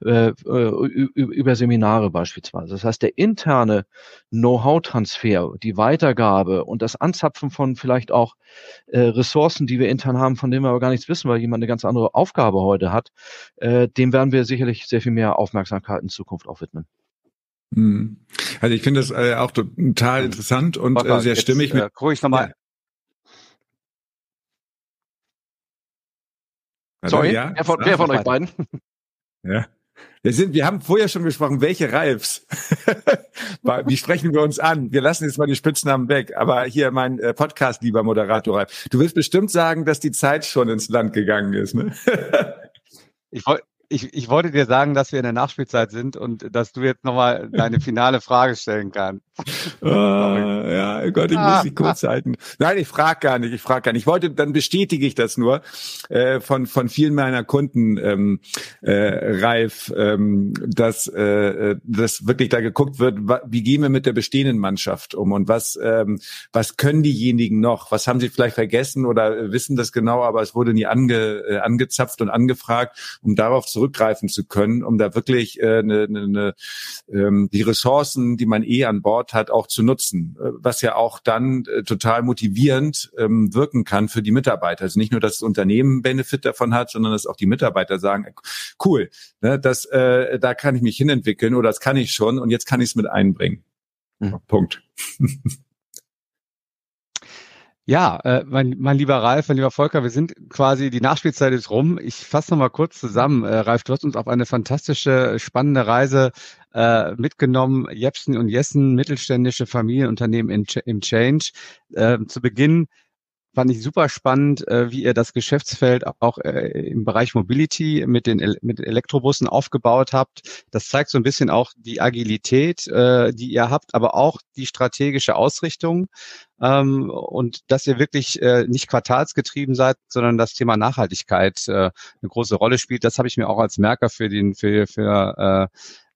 äh, äh über Seminare beispielsweise. Das heißt, der interne Know-how-Transfer, die Weitergabe und das Anzapfen von vielleicht auch äh, Ressourcen, die wir intern haben, von denen wir aber gar nichts wissen, weil jemand eine ganz andere Aufgabe heute hat, äh, dem werden wir sicherlich sehr viel mehr Aufmerksamkeit in Zukunft auch widmen. Hm. Also ich finde das äh, auch total interessant und äh, sehr stimmig. Jetzt, äh, ruhig nochmal Sorry, ja? wer von, wer von euch beiden? Ja. Wir sind, wir haben vorher schon gesprochen, welche Ralfs? Wie sprechen wir uns an? Wir lassen jetzt mal die Spitznamen weg. Aber hier mein äh, Podcast, lieber Moderator Ralf. Du wirst bestimmt sagen, dass die Zeit schon ins Land gegangen ist, ne? ich wollte, ich, ich wollte dir sagen, dass wir in der Nachspielzeit sind und dass du jetzt nochmal deine finale Frage stellen kannst. Oh, ja, Gott, ich muss sie kurz halten. Nein, ich frage gar nicht, ich frage gar nicht. Ich wollte, dann bestätige ich das nur äh, von von vielen meiner Kunden, ähm, äh, Ralf, ähm, dass äh, dass wirklich da geguckt wird, wie gehen wir mit der bestehenden Mannschaft um und was ähm, was können diejenigen noch? Was haben sie vielleicht vergessen oder wissen das genau, aber es wurde nie ange, äh, angezapft und angefragt, um darauf zu zurückgreifen zu können, um da wirklich äh, ne, ne, ne, ähm, die Ressourcen, die man eh an Bord hat, auch zu nutzen, äh, was ja auch dann äh, total motivierend ähm, wirken kann für die Mitarbeiter. Also nicht nur, dass das Unternehmen Benefit davon hat, sondern dass auch die Mitarbeiter sagen, äh, cool, ne, das, äh, da kann ich mich hinentwickeln oder das kann ich schon und jetzt kann ich es mit einbringen. Mhm. Punkt. Ja, äh, mein, mein lieber Ralf, mein lieber Volker, wir sind quasi, die Nachspielzeit ist rum. Ich fasse noch mal kurz zusammen. Äh, Ralf, du hast uns auf eine fantastische, spannende Reise äh, mitgenommen. Jepsen und Jessen, mittelständische Familienunternehmen in, im Change. Äh, zu Beginn fand ich super spannend, äh, wie ihr das Geschäftsfeld auch äh, im Bereich Mobility mit den, mit Elektrobussen aufgebaut habt. Das zeigt so ein bisschen auch die Agilität, äh, die ihr habt, aber auch die strategische Ausrichtung ähm, und dass ihr wirklich nicht quartalsgetrieben seid, sondern das Thema Nachhaltigkeit eine große Rolle spielt. Das habe ich mir auch als Merker für den für für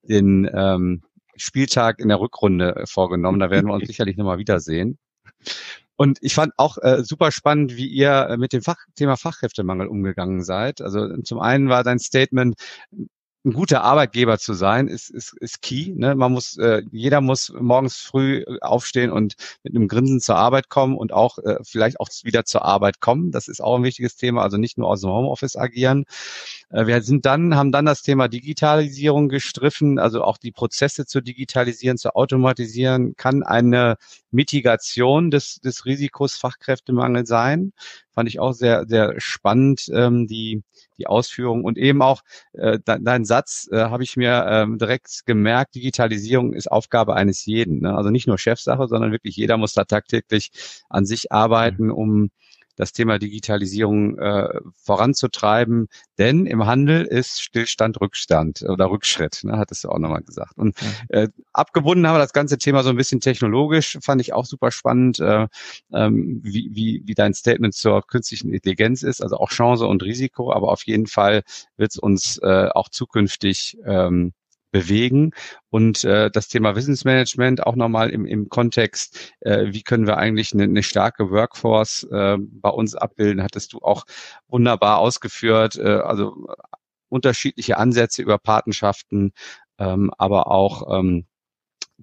den ähm, Spieltag in der Rückrunde vorgenommen. Da werden wir uns sicherlich nochmal wiedersehen. Und ich fand auch äh, super spannend, wie ihr äh, mit dem Fach Thema Fachkräftemangel umgegangen seid. Also zum einen war dein Statement, ein guter Arbeitgeber zu sein, ist, ist, ist key. Ne? Man muss, äh, jeder muss morgens früh aufstehen und mit einem Grinsen zur Arbeit kommen und auch äh, vielleicht auch wieder zur Arbeit kommen. Das ist auch ein wichtiges Thema. Also nicht nur aus dem Homeoffice agieren. Äh, wir sind dann, haben dann das Thema Digitalisierung gestriffen, also auch die Prozesse zu digitalisieren, zu automatisieren, kann eine Mitigation des, des Risikos Fachkräftemangel sein. Fand ich auch sehr, sehr spannend, ähm, die, die Ausführung und eben auch äh, dein Satz äh, habe ich mir ähm, direkt gemerkt, Digitalisierung ist Aufgabe eines jeden. Ne? Also nicht nur Chefsache, sondern wirklich jeder muss da tagtäglich an sich arbeiten, mhm. um das Thema Digitalisierung äh, voranzutreiben. Denn im Handel ist Stillstand Rückstand oder Rückschritt, ne, hattest du auch nochmal gesagt. Und äh, abgebunden haben wir das ganze Thema so ein bisschen technologisch, fand ich auch super spannend, äh, ähm, wie, wie, wie dein Statement zur künstlichen Intelligenz ist, also auch Chance und Risiko, aber auf jeden Fall wird es uns äh, auch zukünftig ähm, bewegen. Und äh, das Thema Wissensmanagement auch nochmal im, im Kontext, äh, wie können wir eigentlich eine, eine starke Workforce äh, bei uns abbilden, hattest du auch wunderbar ausgeführt, äh, also unterschiedliche Ansätze über Patenschaften, ähm, aber auch ähm,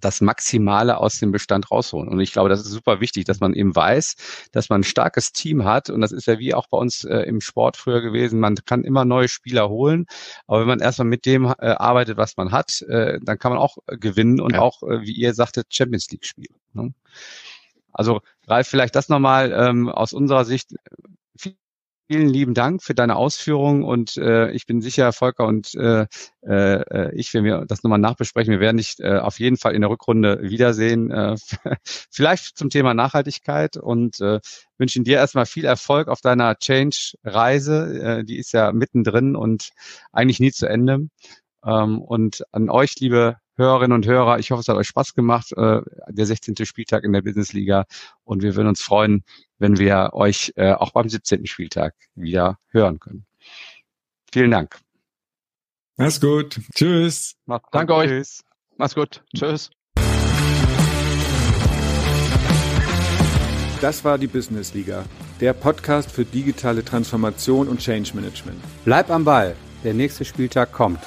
das Maximale aus dem Bestand rausholen. Und ich glaube, das ist super wichtig, dass man eben weiß, dass man ein starkes Team hat. Und das ist ja wie auch bei uns äh, im Sport früher gewesen. Man kann immer neue Spieler holen. Aber wenn man erstmal mit dem äh, arbeitet, was man hat, äh, dann kann man auch äh, gewinnen und ja. auch, äh, wie ihr sagtet, Champions League spielen. Ne? Also Ralf, vielleicht das nochmal ähm, aus unserer Sicht Vielen lieben Dank für deine Ausführungen und äh, ich bin sicher, Volker und äh, äh, ich, wenn wir das nochmal nachbesprechen, wir werden dich äh, auf jeden Fall in der Rückrunde wiedersehen, äh, vielleicht zum Thema Nachhaltigkeit und äh, wünschen dir erstmal viel Erfolg auf deiner Change-Reise, äh, die ist ja mittendrin und eigentlich nie zu Ende. Ähm, und an euch, liebe Hörerinnen und Hörer. Ich hoffe, es hat euch Spaß gemacht, äh, der 16. Spieltag in der Businessliga. Und wir würden uns freuen, wenn wir euch äh, auch beim 17. Spieltag wieder hören können. Vielen Dank. Mach's gut. Tschüss. Macht Danke euch. Tschüss. Mach's gut. Tschüss. Das war die Business Liga, der Podcast für digitale Transformation und Change Management. Bleib am Ball. Der nächste Spieltag kommt.